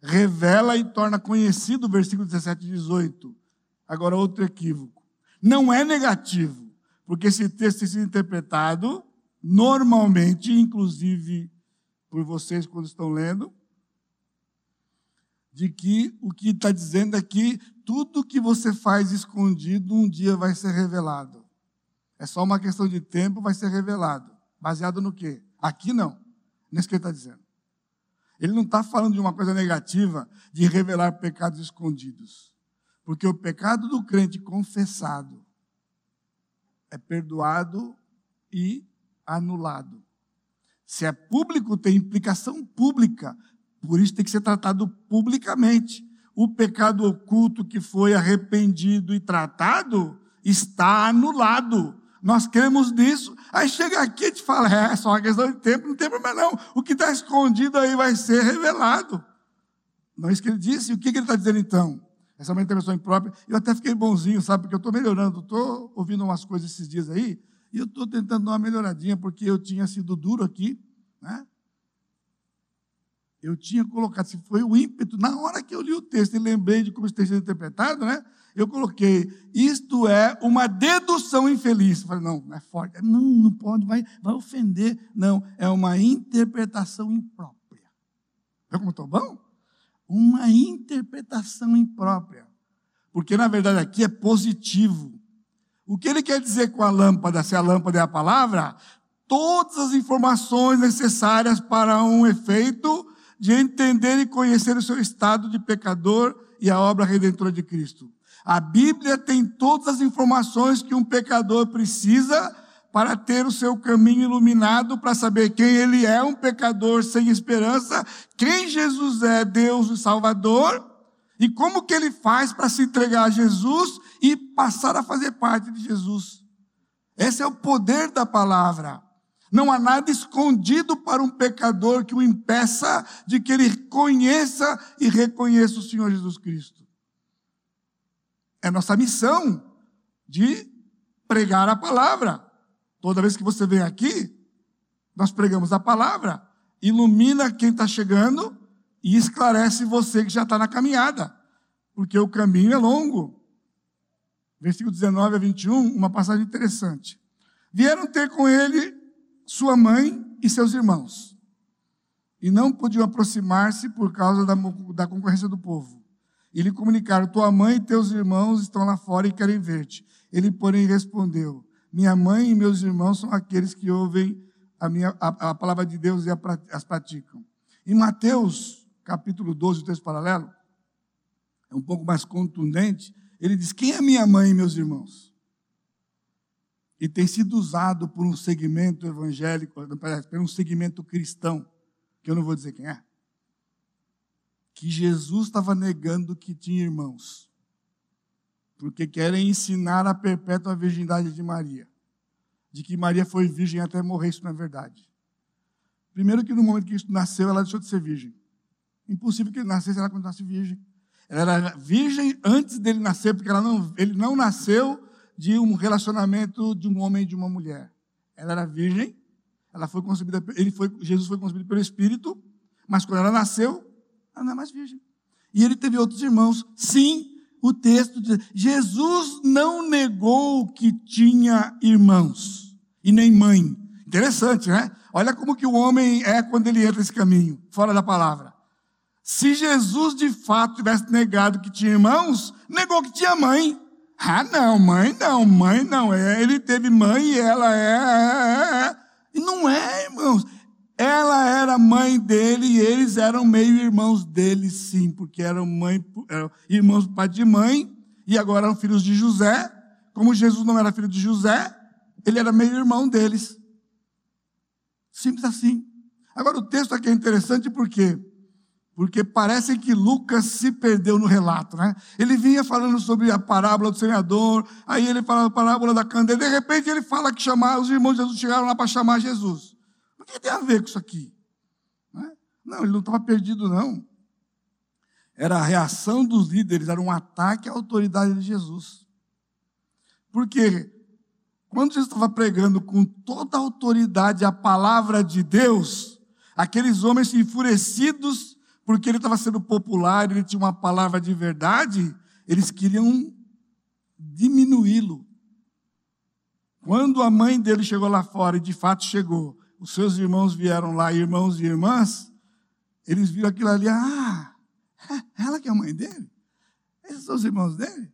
revela e torna conhecido o versículo 17 e 18. Agora, outro equívoco. Não é negativo, porque esse texto tem sido interpretado normalmente, inclusive por vocês quando estão lendo, de que o que está dizendo é que tudo que você faz escondido um dia vai ser revelado. É só uma questão de tempo, vai ser revelado. Baseado no quê? Aqui não. Nisso que ele está dizendo. Ele não está falando de uma coisa negativa, de revelar pecados escondidos. Porque o pecado do crente confessado é perdoado e anulado. Se é público, tem implicação pública. Por isso tem que ser tratado publicamente. O pecado oculto que foi arrependido e tratado está anulado. Nós cremos nisso. Aí chega aqui e te fala, é, é só uma questão de tempo, não tem problema não. O que está escondido aí vai ser revelado. Não é isso que ele disse. O que, que ele está dizendo então? Essa é uma intervenção imprópria. Eu até fiquei bonzinho, sabe? Porque eu estou melhorando. Estou ouvindo umas coisas esses dias aí. E eu estou tentando dar uma melhoradinha, porque eu tinha sido duro aqui. Né? Eu tinha colocado, se foi o ímpeto, na hora que eu li o texto e lembrei de como tem sido interpretado, né? Eu coloquei, isto é uma dedução infeliz. Eu falei, não, não é forte. Não, não pode, vai, vai ofender. Não, é uma interpretação imprópria. Viu como estou bom? Uma interpretação imprópria. Porque, na verdade, aqui é positivo. O que ele quer dizer com a lâmpada, se a lâmpada é a palavra? Todas as informações necessárias para um efeito de entender e conhecer o seu estado de pecador e a obra redentora de Cristo. A Bíblia tem todas as informações que um pecador precisa para ter o seu caminho iluminado, para saber quem ele é, um pecador sem esperança, quem Jesus é, Deus e Salvador, e como que ele faz para se entregar a Jesus e passar a fazer parte de Jesus. Esse é o poder da palavra. Não há nada escondido para um pecador que o impeça de que ele conheça e reconheça o Senhor Jesus Cristo. É nossa missão de pregar a palavra. Toda vez que você vem aqui, nós pregamos a palavra, ilumina quem está chegando e esclarece você que já está na caminhada, porque o caminho é longo. Versículo 19 a 21, uma passagem interessante. Vieram ter com ele sua mãe e seus irmãos, e não podiam aproximar-se por causa da, da concorrência do povo. E lhe comunicaram: Tua mãe e teus irmãos estão lá fora e querem ver-te. Ele, porém, respondeu: Minha mãe e meus irmãos são aqueles que ouvem a, minha, a, a palavra de Deus e a, as praticam. Em Mateus, capítulo 12, o texto paralelo, é um pouco mais contundente. Ele diz: Quem é minha mãe e meus irmãos? E tem sido usado por um segmento evangélico, por um segmento cristão, que eu não vou dizer quem é que Jesus estava negando que tinha irmãos, porque querem ensinar a perpétua virgindade de Maria, de que Maria foi virgem até morrer, isso não é verdade. Primeiro que no momento que Cristo nasceu, ela deixou de ser virgem. Impossível que ele nascesse, ela continuasse virgem. Ela era virgem antes dele nascer, porque não, ele não nasceu de um relacionamento de um homem e de uma mulher. Ela era virgem, ela foi concebida, ele foi, Jesus foi concebido pelo Espírito, mas quando ela nasceu, ela não é mais virgem. E ele teve outros irmãos. Sim, o texto diz: Jesus não negou que tinha irmãos e nem mãe. Interessante, né? Olha como que o homem é quando ele entra nesse caminho, fora da palavra. Se Jesus de fato tivesse negado que tinha irmãos, negou que tinha mãe. Ah, não, mãe não, mãe não. É, ele teve mãe e ela é, é, é. E não é, irmãos. Ela era mãe dele e eles eram meio irmãos dele, sim, porque eram, mãe, eram irmãos pai de mãe e agora eram filhos de José. Como Jesus não era filho de José, ele era meio irmão deles. Simples assim. Agora o texto aqui é interessante por quê? Porque parece que Lucas se perdeu no relato, né? Ele vinha falando sobre a parábola do semeador, aí ele fala a parábola da candeia, de repente ele fala que chamar, os irmãos de Jesus chegaram lá para chamar Jesus. O que tem a ver com isso aqui? É? Não, ele não estava perdido, não. Era a reação dos líderes, era um ataque à autoridade de Jesus. Porque quando Jesus estava pregando com toda a autoridade a palavra de Deus, aqueles homens enfurecidos, porque ele estava sendo popular, ele tinha uma palavra de verdade, eles queriam diminuí-lo. Quando a mãe dele chegou lá fora, e de fato chegou, os seus irmãos vieram lá, irmãos e irmãs, eles viram aquilo ali, ah, é ela que é a mãe dele? Esses são os irmãos dele?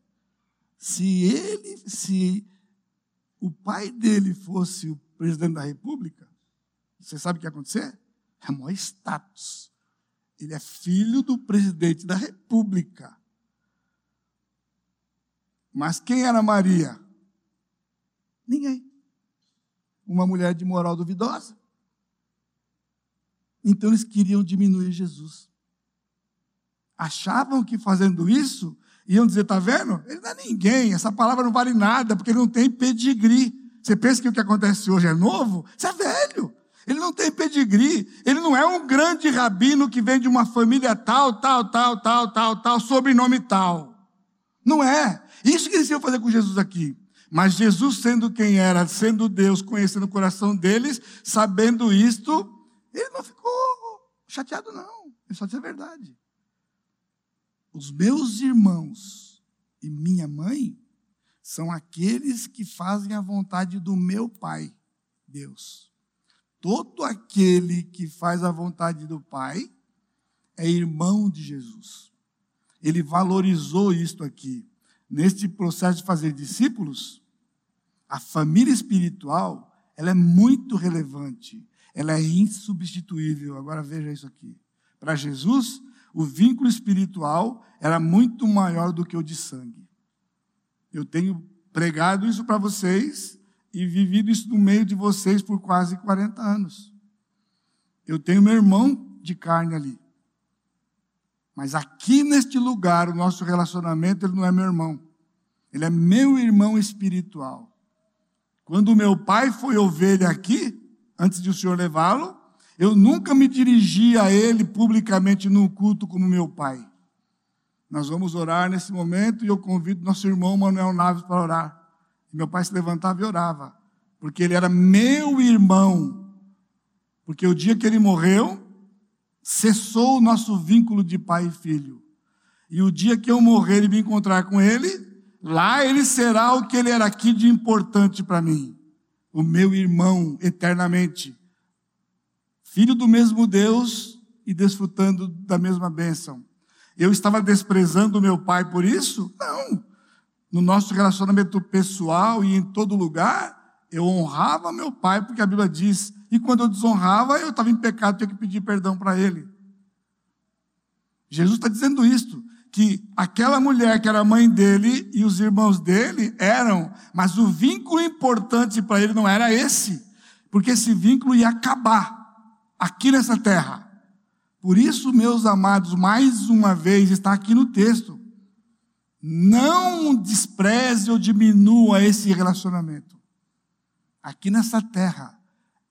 Se ele, se o pai dele fosse o presidente da república, você sabe o que ia acontecer? É maior status. Ele é filho do presidente da república. Mas quem era Maria? Ninguém. Uma mulher de moral duvidosa. Então eles queriam diminuir Jesus. Achavam que fazendo isso, iam dizer: está vendo? Ele não é ninguém, essa palavra não vale nada, porque ele não tem pedigree. Você pensa que o que acontece hoje é novo? Isso é velho. Ele não tem pedigree. Ele não é um grande rabino que vem de uma família tal, tal, tal, tal, tal, tal, sobrenome tal. Não é. Isso que eles iam fazer com Jesus aqui. Mas Jesus, sendo quem era, sendo Deus, conhecendo o coração deles, sabendo isto, ele não ficou chateado, não. Ele só disse a verdade. Os meus irmãos e minha mãe são aqueles que fazem a vontade do meu Pai, Deus. Todo aquele que faz a vontade do Pai é irmão de Jesus. Ele valorizou isto aqui. Neste processo de fazer discípulos, a família espiritual, ela é muito relevante. Ela é insubstituível. Agora veja isso aqui. Para Jesus, o vínculo espiritual era muito maior do que o de sangue. Eu tenho pregado isso para vocês e vivido isso no meio de vocês por quase 40 anos. Eu tenho meu irmão de carne ali. Mas aqui neste lugar, o nosso relacionamento, ele não é meu irmão. Ele é meu irmão espiritual. Quando meu pai foi ovelha aqui, antes de o senhor levá-lo, eu nunca me dirigi a ele publicamente num culto como meu pai. Nós vamos orar nesse momento e eu convido nosso irmão Manuel Naves para orar. Meu pai se levantava e orava, porque ele era meu irmão. Porque o dia que ele morreu, cessou o nosso vínculo de pai e filho. E o dia que eu morrer e me encontrar com ele, lá ele será o que ele era aqui de importante para mim. O meu irmão eternamente. Filho do mesmo Deus e desfrutando da mesma bênção. Eu estava desprezando meu pai por isso? Não no nosso relacionamento pessoal e em todo lugar, eu honrava meu pai, porque a Bíblia diz, e quando eu desonrava, eu estava em pecado, tinha que pedir perdão para ele. Jesus está dizendo isto, que aquela mulher que era mãe dele e os irmãos dele eram, mas o vínculo importante para ele não era esse, porque esse vínculo ia acabar aqui nessa terra. Por isso, meus amados, mais uma vez está aqui no texto. Não despreze ou diminua esse relacionamento. Aqui nessa terra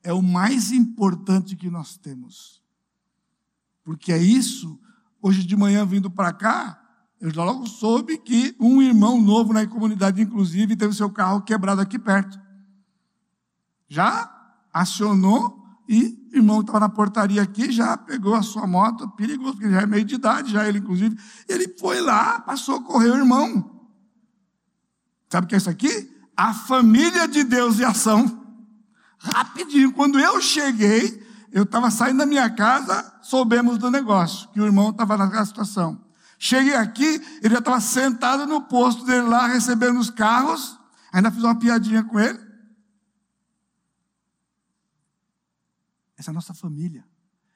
é o mais importante que nós temos. Porque é isso, hoje de manhã vindo para cá, eu já logo soube que um irmão novo na comunidade, inclusive, teve seu carro quebrado aqui perto. Já acionou e o irmão estava na portaria aqui, já pegou a sua moto, perigoso, porque já é meio de idade, já ele, inclusive. Ele foi lá para socorrer o irmão. Sabe o que é isso aqui? A família de Deus em ação. Rapidinho, quando eu cheguei, eu estava saindo da minha casa, soubemos do negócio, que o irmão estava naquela situação. Cheguei aqui, ele já estava sentado no posto dele lá, recebendo os carros, ainda fiz uma piadinha com ele. Essa é a nossa família.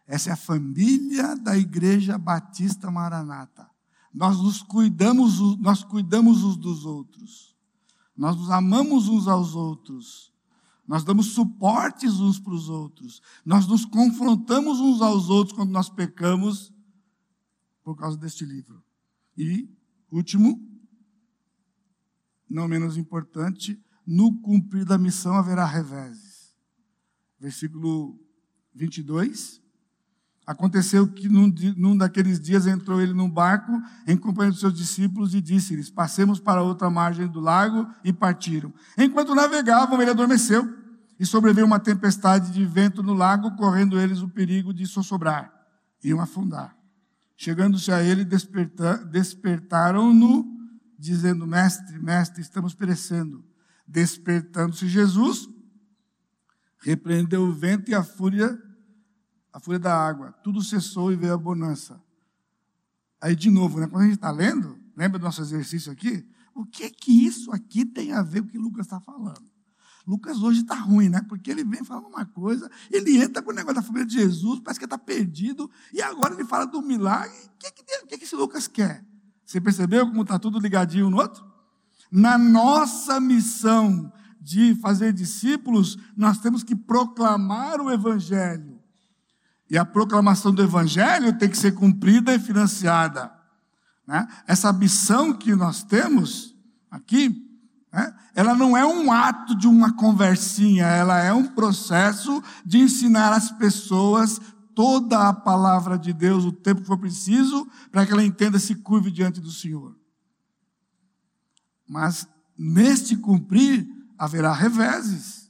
Essa é a família da Igreja Batista Maranata. Nós nos cuidamos, nós cuidamos uns dos outros. Nós nos amamos uns aos outros. Nós damos suportes uns para os outros. Nós nos confrontamos uns aos outros quando nós pecamos por causa deste livro. E, último, não menos importante, no cumprir da missão haverá reveses. Versículo 22. Aconteceu que num, num, daqueles dias entrou ele num barco em companhia dos seus discípulos e disse-lhes: Passemos para outra margem do lago e partiram. Enquanto navegavam, ele adormeceu e sobreveio uma tempestade de vento no lago, correndo eles o perigo de sossobrar. Iam afundar. Chegando-se a ele, despertaram-no, dizendo: Mestre, mestre, estamos perecendo. Despertando-se Jesus, repreendeu o vento e a fúria, a fúria da água. Tudo cessou e veio a bonança. Aí de novo, né? quando a gente está lendo, lembra do nosso exercício aqui? O que que isso aqui tem a ver com o que Lucas está falando? Lucas hoje está ruim, né? Porque ele vem falando uma coisa, ele entra com o negócio da família de Jesus, parece que está perdido, e agora ele fala do milagre. O que, que, que, que esse Lucas quer? Você percebeu como está tudo ligadinho um no outro? Na nossa missão de fazer discípulos, nós temos que proclamar o Evangelho. E a proclamação do Evangelho tem que ser cumprida e financiada. Né? Essa missão que nós temos aqui, né? ela não é um ato de uma conversinha, ela é um processo de ensinar as pessoas toda a palavra de Deus, o tempo que for preciso, para que ela entenda se curve diante do Senhor. Mas neste cumprir haverá reveses.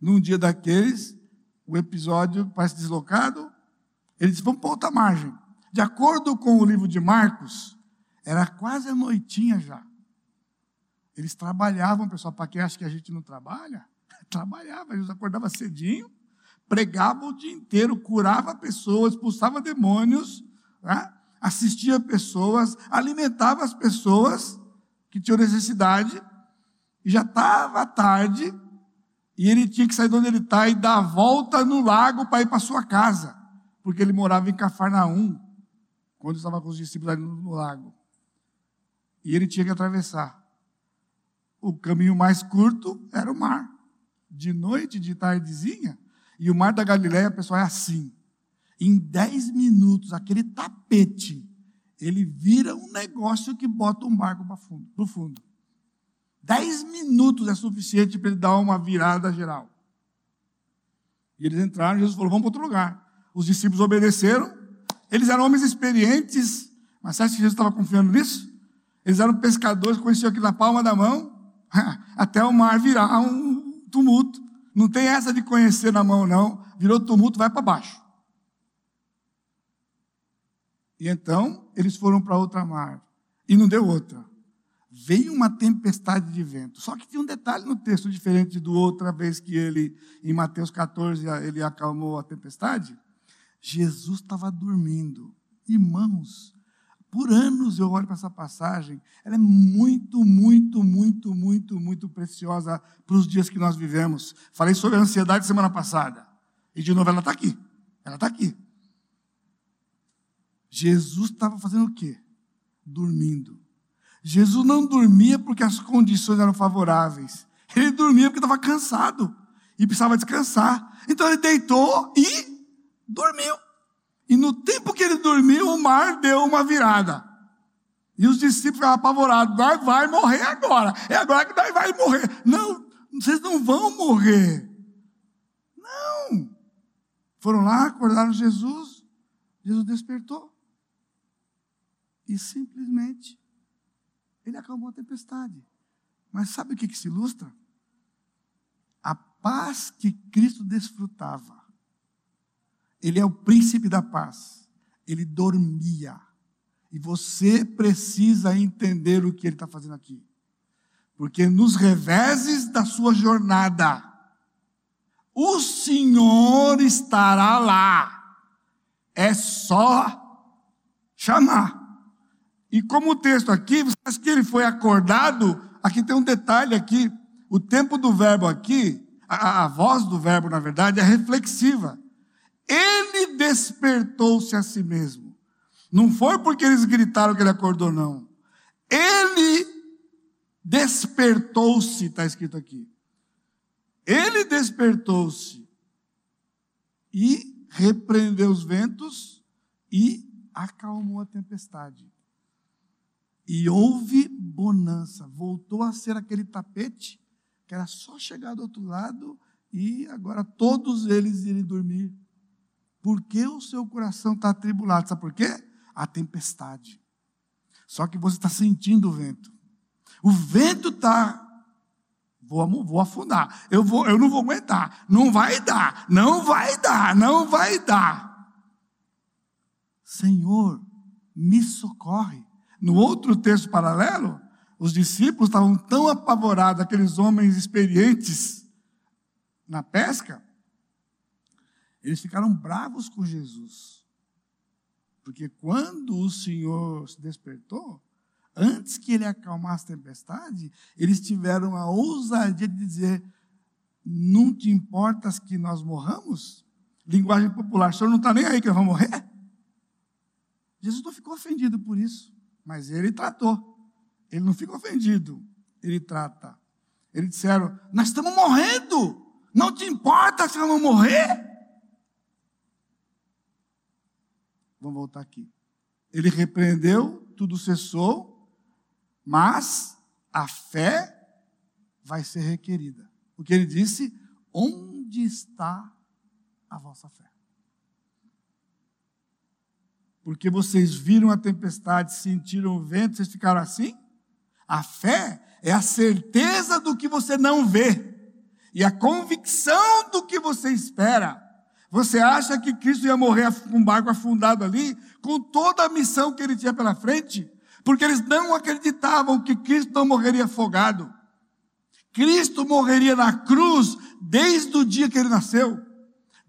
Num dia daqueles, o episódio parece deslocado, ele disse: vamos para outra margem. De acordo com o livro de Marcos, era quase a noitinha já. Eles trabalhavam, pessoal, para quem acha que a gente não trabalha, trabalhava, eles acordavam cedinho, pregavam o dia inteiro, curava pessoas, expulsava demônios, né? assistia pessoas, alimentava as pessoas que tinham necessidade, e já estava tarde, e ele tinha que sair de onde ele está e dar a volta no lago para ir para sua casa, porque ele morava em Cafarnaum, quando estava com os discípulos ali no, lago. E ele tinha que atravessar o caminho mais curto era o mar. De noite, de tardezinha. E o mar da Galileia, pessoal, é assim. Em dez minutos, aquele tapete, ele vira um negócio que bota um barco para o fundo. Dez minutos é suficiente para ele dar uma virada geral. E eles entraram, Jesus falou: vamos para outro lugar. Os discípulos obedeceram. Eles eram homens experientes, mas você acha que Jesus estava confiando nisso? Eles eram pescadores, conheciam aquilo na palma da mão. até o mar virar um tumulto. Não tem essa de conhecer na mão, não. Virou tumulto, vai para baixo. E então eles foram para outra mar. E não deu outra. Veio uma tempestade de vento. Só que tinha um detalhe no texto diferente do outra vez que ele, em Mateus 14, ele acalmou a tempestade. Jesus estava dormindo. Irmãos, por anos eu olho para essa passagem, ela é muito, muito, muito, muito, muito preciosa para os dias que nós vivemos. Falei sobre a ansiedade semana passada. E de novo ela está aqui. Ela está aqui. Jesus estava fazendo o quê? Dormindo. Jesus não dormia porque as condições eram favoráveis. Ele dormia porque estava cansado e precisava descansar. Então ele deitou e dormiu. E no tempo que ele dormiu, o mar deu uma virada. E os discípulos ficaram apavorados. Nós vai morrer agora. É agora que nós vai morrer. Não, vocês não vão morrer. Não. Foram lá, acordaram Jesus. Jesus despertou. E simplesmente ele acalmou a tempestade. Mas sabe o que, que se ilustra? A paz que Cristo desfrutava ele é o príncipe da paz. Ele dormia. E você precisa entender o que ele está fazendo aqui. Porque nos reveses da sua jornada, o Senhor estará lá. É só chamar. E como o texto aqui, você acha que ele foi acordado? Aqui tem um detalhe aqui. O tempo do verbo aqui, a, a voz do verbo, na verdade, é reflexiva. Ele despertou-se a si mesmo. Não foi porque eles gritaram que ele acordou, não. Ele despertou-se, está escrito aqui. Ele despertou-se e repreendeu os ventos e acalmou a tempestade. E houve bonança. Voltou a ser aquele tapete que era só chegar do outro lado e agora todos eles irem dormir por que o seu coração está atribulado? Sabe por quê? A tempestade. Só que você está sentindo o vento. O vento está. Vou, vou afundar. Eu, vou, eu não vou aguentar. Não vai dar. Não vai dar. Não vai dar. Senhor, me socorre. No outro texto paralelo, os discípulos estavam tão apavorados, aqueles homens experientes, na pesca, eles ficaram bravos com Jesus. Porque quando o Senhor se despertou, antes que ele acalmasse a tempestade, eles tiveram a ousadia de dizer: Não te importas que nós morramos? Linguagem popular, o senhor não está nem aí que nós vamos morrer? Jesus não ficou ofendido por isso, mas ele tratou. Ele não fica ofendido, ele trata. Eles disseram: Nós estamos morrendo, não te importa se vamos morrer? Vamos voltar aqui. Ele repreendeu, tudo cessou, mas a fé vai ser requerida. Porque ele disse: Onde está a vossa fé? Porque vocês viram a tempestade, sentiram o vento, vocês ficaram assim? A fé é a certeza do que você não vê e a convicção do que você espera. Você acha que Cristo ia morrer com um barco afundado ali, com toda a missão que ele tinha pela frente? porque eles não acreditavam que Cristo não morreria afogado. Cristo morreria na cruz desde o dia que ele nasceu.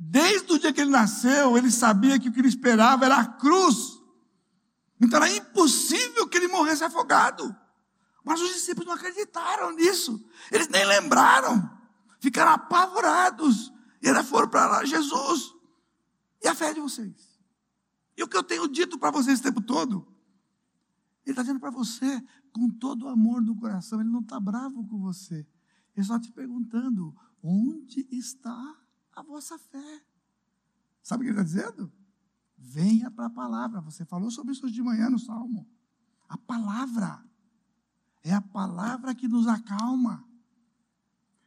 Desde o dia que ele nasceu, ele sabia que o que ele esperava era a cruz. Então era impossível que ele morresse afogado. Mas os discípulos não acreditaram nisso. Eles nem lembraram. Ficaram apavorados. E eles foram para lá, Jesus. E a fé de vocês? E o que eu tenho dito para vocês o tempo todo? Ele está dizendo para você, com todo o amor do coração, ele não está bravo com você. Ele só te perguntando: onde está a vossa fé? Sabe o que ele está dizendo? Venha para a palavra. Você falou sobre isso hoje de manhã no Salmo. A palavra. É a palavra que nos acalma.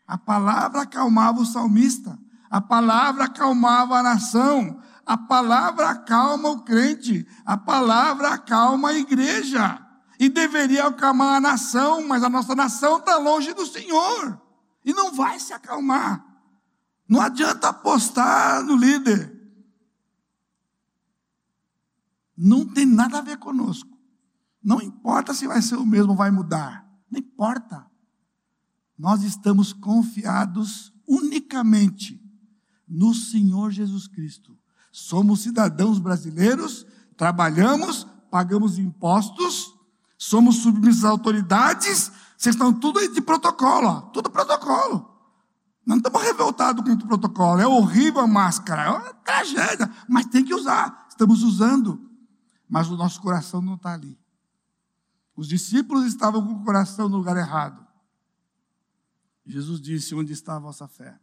A palavra acalmava o salmista. A palavra acalmava a nação. A palavra acalma o crente, a palavra acalma a igreja. E deveria acalmar a nação, mas a nossa nação está longe do Senhor. E não vai se acalmar. Não adianta apostar no líder. Não tem nada a ver conosco. Não importa se vai ser o mesmo ou vai mudar. Não importa. Nós estamos confiados unicamente no Senhor Jesus Cristo. Somos cidadãos brasileiros, trabalhamos, pagamos impostos, somos submissos às autoridades, vocês estão tudo aí de protocolo, ó, tudo protocolo. Não estamos revoltados contra o protocolo, é horrível a máscara, é uma tragédia, mas tem que usar, estamos usando, mas o nosso coração não está ali. Os discípulos estavam com o coração no lugar errado. Jesus disse: Onde está a vossa fé?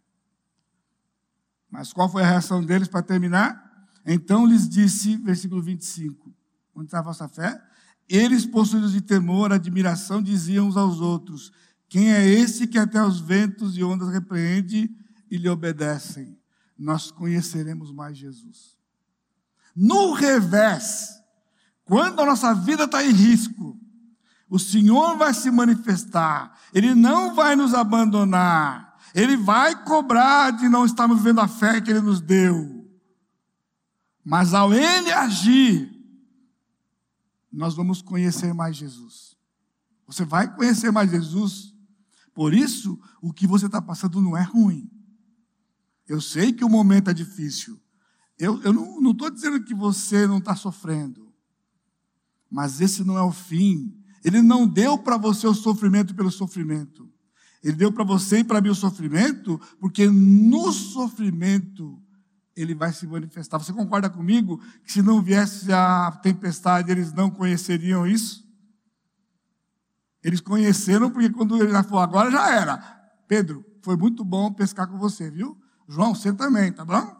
Mas qual foi a reação deles para terminar? Então lhes disse, versículo 25: Onde está a vossa fé? Eles, possuídos de temor, admiração, diziam uns aos outros: Quem é esse que até os ventos e ondas repreende e lhe obedecem? Nós conheceremos mais Jesus. No revés, quando a nossa vida está em risco, o Senhor vai se manifestar, Ele não vai nos abandonar. Ele vai cobrar de não estarmos vivendo a fé que Ele nos deu. Mas ao Ele agir, nós vamos conhecer mais Jesus. Você vai conhecer mais Jesus. Por isso, o que você está passando não é ruim. Eu sei que o momento é difícil. Eu, eu não estou dizendo que você não está sofrendo. Mas esse não é o fim. Ele não deu para você o sofrimento pelo sofrimento. Ele deu para você e para mim o sofrimento, porque no sofrimento ele vai se manifestar. Você concorda comigo que se não viesse a tempestade, eles não conheceriam isso? Eles conheceram porque quando ele já falou, agora já era. Pedro, foi muito bom pescar com você, viu? João, você também, tá bom?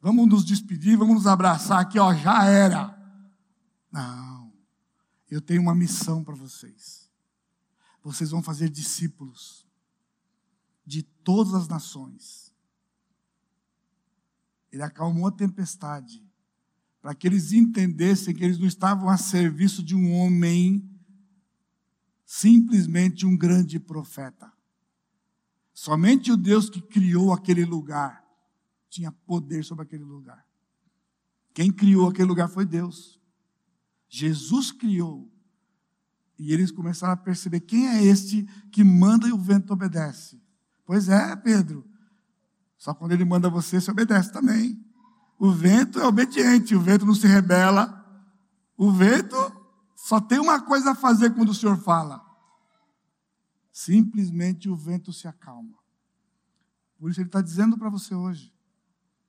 Vamos nos despedir, vamos nos abraçar aqui, ó, já era. Não, eu tenho uma missão para vocês vocês vão fazer discípulos de todas as nações. Ele acalmou a tempestade, para que eles entendessem que eles não estavam a serviço de um homem, simplesmente um grande profeta. Somente o Deus que criou aquele lugar tinha poder sobre aquele lugar. Quem criou aquele lugar foi Deus. Jesus criou e eles começaram a perceber quem é este que manda e o vento obedece. Pois é, Pedro. Só quando ele manda você, você obedece também. O vento é obediente, o vento não se rebela. O vento só tem uma coisa a fazer quando o Senhor fala. Simplesmente o vento se acalma. Por isso ele está dizendo para você hoje: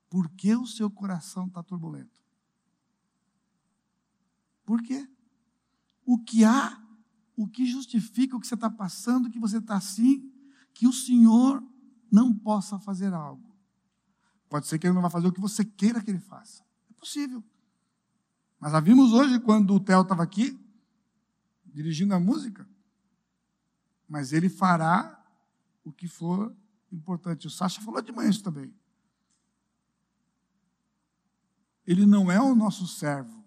por que o seu coração está turbulento? Por quê? O que há, o que justifica o que você está passando, que você está assim, que o Senhor não possa fazer algo? Pode ser que ele não vai fazer o que você queira que ele faça. É possível. Mas a vimos hoje quando o Theo estava aqui, dirigindo a música. Mas ele fará o que for importante. O Sacha falou de manhã isso também. Ele não é o nosso servo,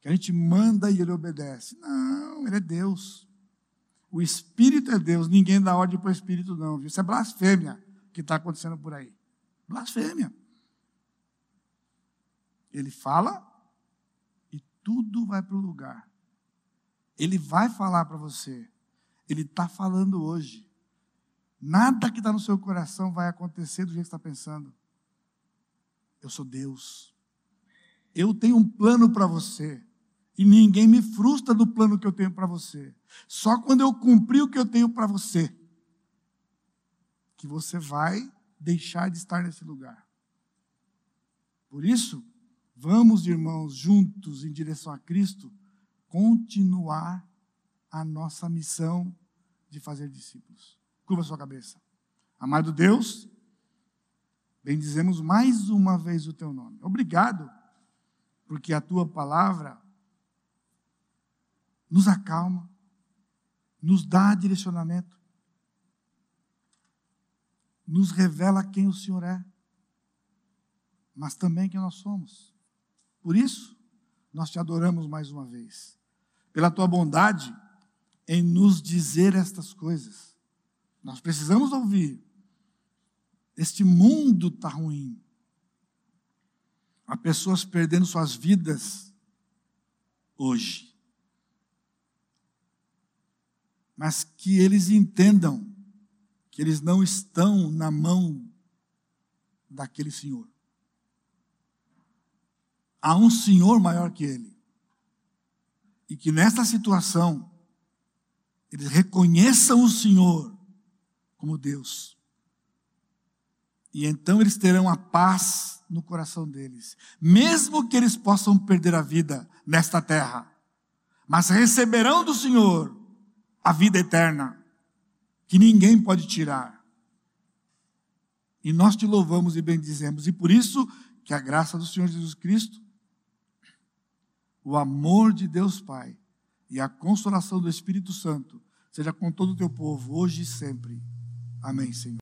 que a gente manda e ele obedece. Não, ele é Deus. O Espírito é Deus, ninguém dá ordem para o Espírito, não. Viu? Isso é blasfêmia que está acontecendo por aí. Blasfêmia. Ele fala e tudo vai para o lugar. Ele vai falar para você. Ele está falando hoje. Nada que está no seu coração vai acontecer do jeito que está pensando. Eu sou Deus. Eu tenho um plano para você. E ninguém me frustra do plano que eu tenho para você. Só quando eu cumprir o que eu tenho para você, que você vai deixar de estar nesse lugar. Por isso, vamos, irmãos, juntos em direção a Cristo, continuar a nossa missão de fazer discípulos. Curva sua cabeça. Amado Deus, bendizemos mais uma vez o teu nome. Obrigado, porque a tua palavra nos acalma, nos dá direcionamento, nos revela quem o Senhor é, mas também quem nós somos. Por isso, nós te adoramos mais uma vez pela tua bondade em nos dizer estas coisas. Nós precisamos ouvir. Este mundo está ruim. Há pessoas perdendo suas vidas hoje. Mas que eles entendam que eles não estão na mão daquele Senhor. Há um Senhor maior que ele. E que nessa situação, eles reconheçam o Senhor como Deus. E então eles terão a paz no coração deles, mesmo que eles possam perder a vida nesta terra, mas receberão do Senhor a vida eterna, que ninguém pode tirar. E nós te louvamos e bendizemos, e por isso que a graça do Senhor Jesus Cristo o amor de Deus Pai e a consolação do Espírito Santo seja com todo o teu povo, hoje e sempre. Amém, Senhor.